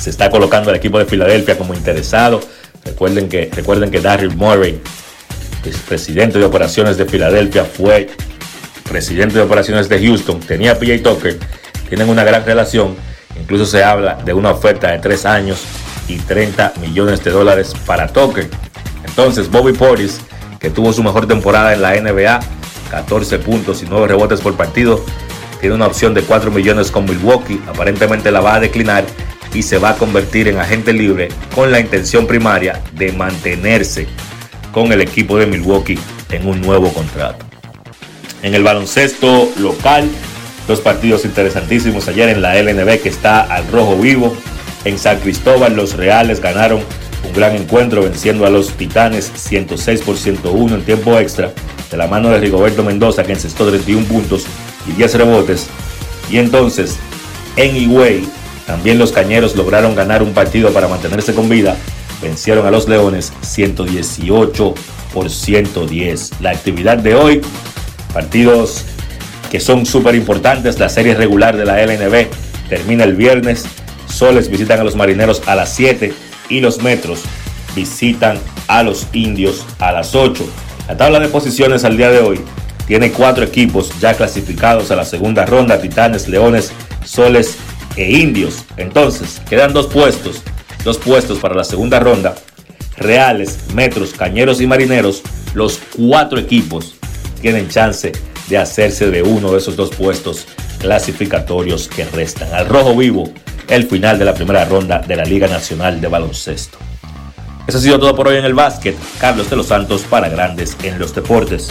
Speaker 31: Se está colocando el equipo de Filadelfia como interesado. Recuerden que, recuerden que Darryl Murray, presidente de operaciones de Filadelfia, fue presidente de operaciones de Houston, tenía PJ Tucker, tienen una gran relación. Incluso se habla de una oferta de 3 años y 30 millones de dólares para Tucker. Entonces, Bobby Portis, que tuvo su mejor temporada en la NBA, 14 puntos y 9 rebotes por partido, tiene una opción de 4 millones con Milwaukee. Aparentemente la va a declinar y se va a convertir en agente libre con la intención primaria de mantenerse con el equipo de Milwaukee en un nuevo contrato. En el baloncesto local, dos partidos interesantísimos ayer en la LNB que está al rojo vivo. En San Cristóbal los Reales ganaron un gran encuentro venciendo a los Titanes 106 por 101 en tiempo extra de la mano de Rigoberto Mendoza que encestó 31 puntos y 10 rebotes. Y entonces en Higüey también los Cañeros lograron ganar un partido para mantenerse con vida. Vencieron a los Leones 118 por 110. La actividad de hoy Partidos que son súper importantes. La serie regular de la LNB termina el viernes. Soles visitan a los marineros a las 7 y los metros visitan a los indios a las 8. La tabla de posiciones al día de hoy tiene cuatro equipos ya clasificados a la segunda ronda, Titanes, Leones, Soles e Indios. Entonces, quedan dos puestos, dos puestos para la segunda ronda. Reales, Metros, Cañeros y Marineros, los cuatro equipos tienen chance de hacerse de uno de esos dos puestos clasificatorios que restan. Al rojo vivo, el final de la primera ronda de la Liga Nacional de Baloncesto. Eso ha sido todo por hoy en el básquet. Carlos de los Santos para Grandes en los Deportes.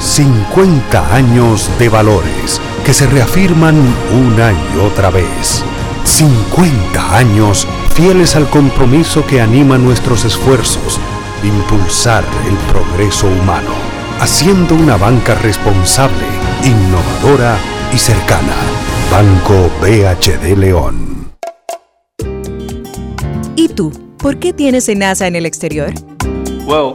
Speaker 11: 50 años de valores que se reafirman una y otra vez. 50 años fieles al compromiso que anima nuestros esfuerzos de impulsar el progreso humano, haciendo una banca responsable, innovadora y cercana. Banco BHD León.
Speaker 17: ¿Y tú? ¿Por qué tienes NASA en el exterior?
Speaker 18: Well,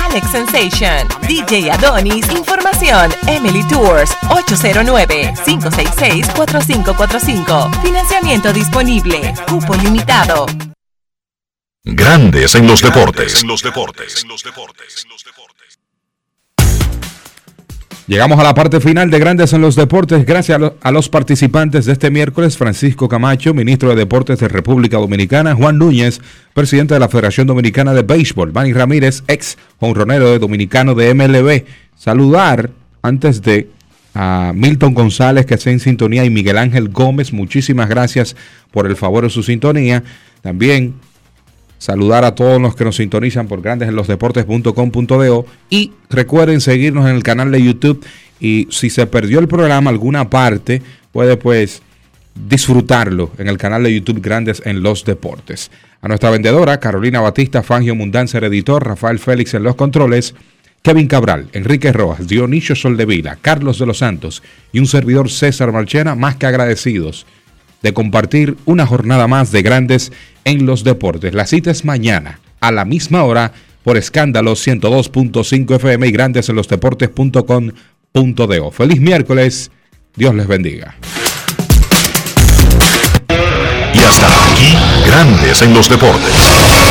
Speaker 10: Alex Sensation, DJ Adonis, Información, Emily Tours, 809-566-4545. Financiamiento disponible, cupo limitado.
Speaker 1: Grandes en los deportes.
Speaker 2: Llegamos a la parte final de Grandes en los Deportes. Gracias a, lo- a los participantes de este miércoles, Francisco Camacho, ministro de Deportes de República Dominicana, Juan Núñez, presidente de la Federación Dominicana de Béisbol, Manny Ramírez, ex honronero de Dominicano de MLB. Saludar antes de a Milton González, que está en sintonía, y Miguel Ángel Gómez. Muchísimas gracias por el favor de su sintonía. También saludar a todos los que nos sintonizan por grandes en los deportes.com.do y recuerden seguirnos en el canal de YouTube y si se perdió el programa alguna parte puede pues disfrutarlo en el canal de YouTube Grandes en los Deportes. A nuestra vendedora Carolina Batista, Fangio Mundanzer editor, Rafael Félix en los controles, Kevin Cabral, Enrique Rojas, Dionisio Soldevila, Carlos de los Santos y un servidor César Marchena más que agradecidos de compartir una jornada más de grandes en los deportes. La cita es mañana a la misma hora por escándalo 102.5 FM y grandes en los deportes.com.do. Feliz miércoles, Dios les bendiga.
Speaker 1: Y hasta aquí, Grandes en los Deportes.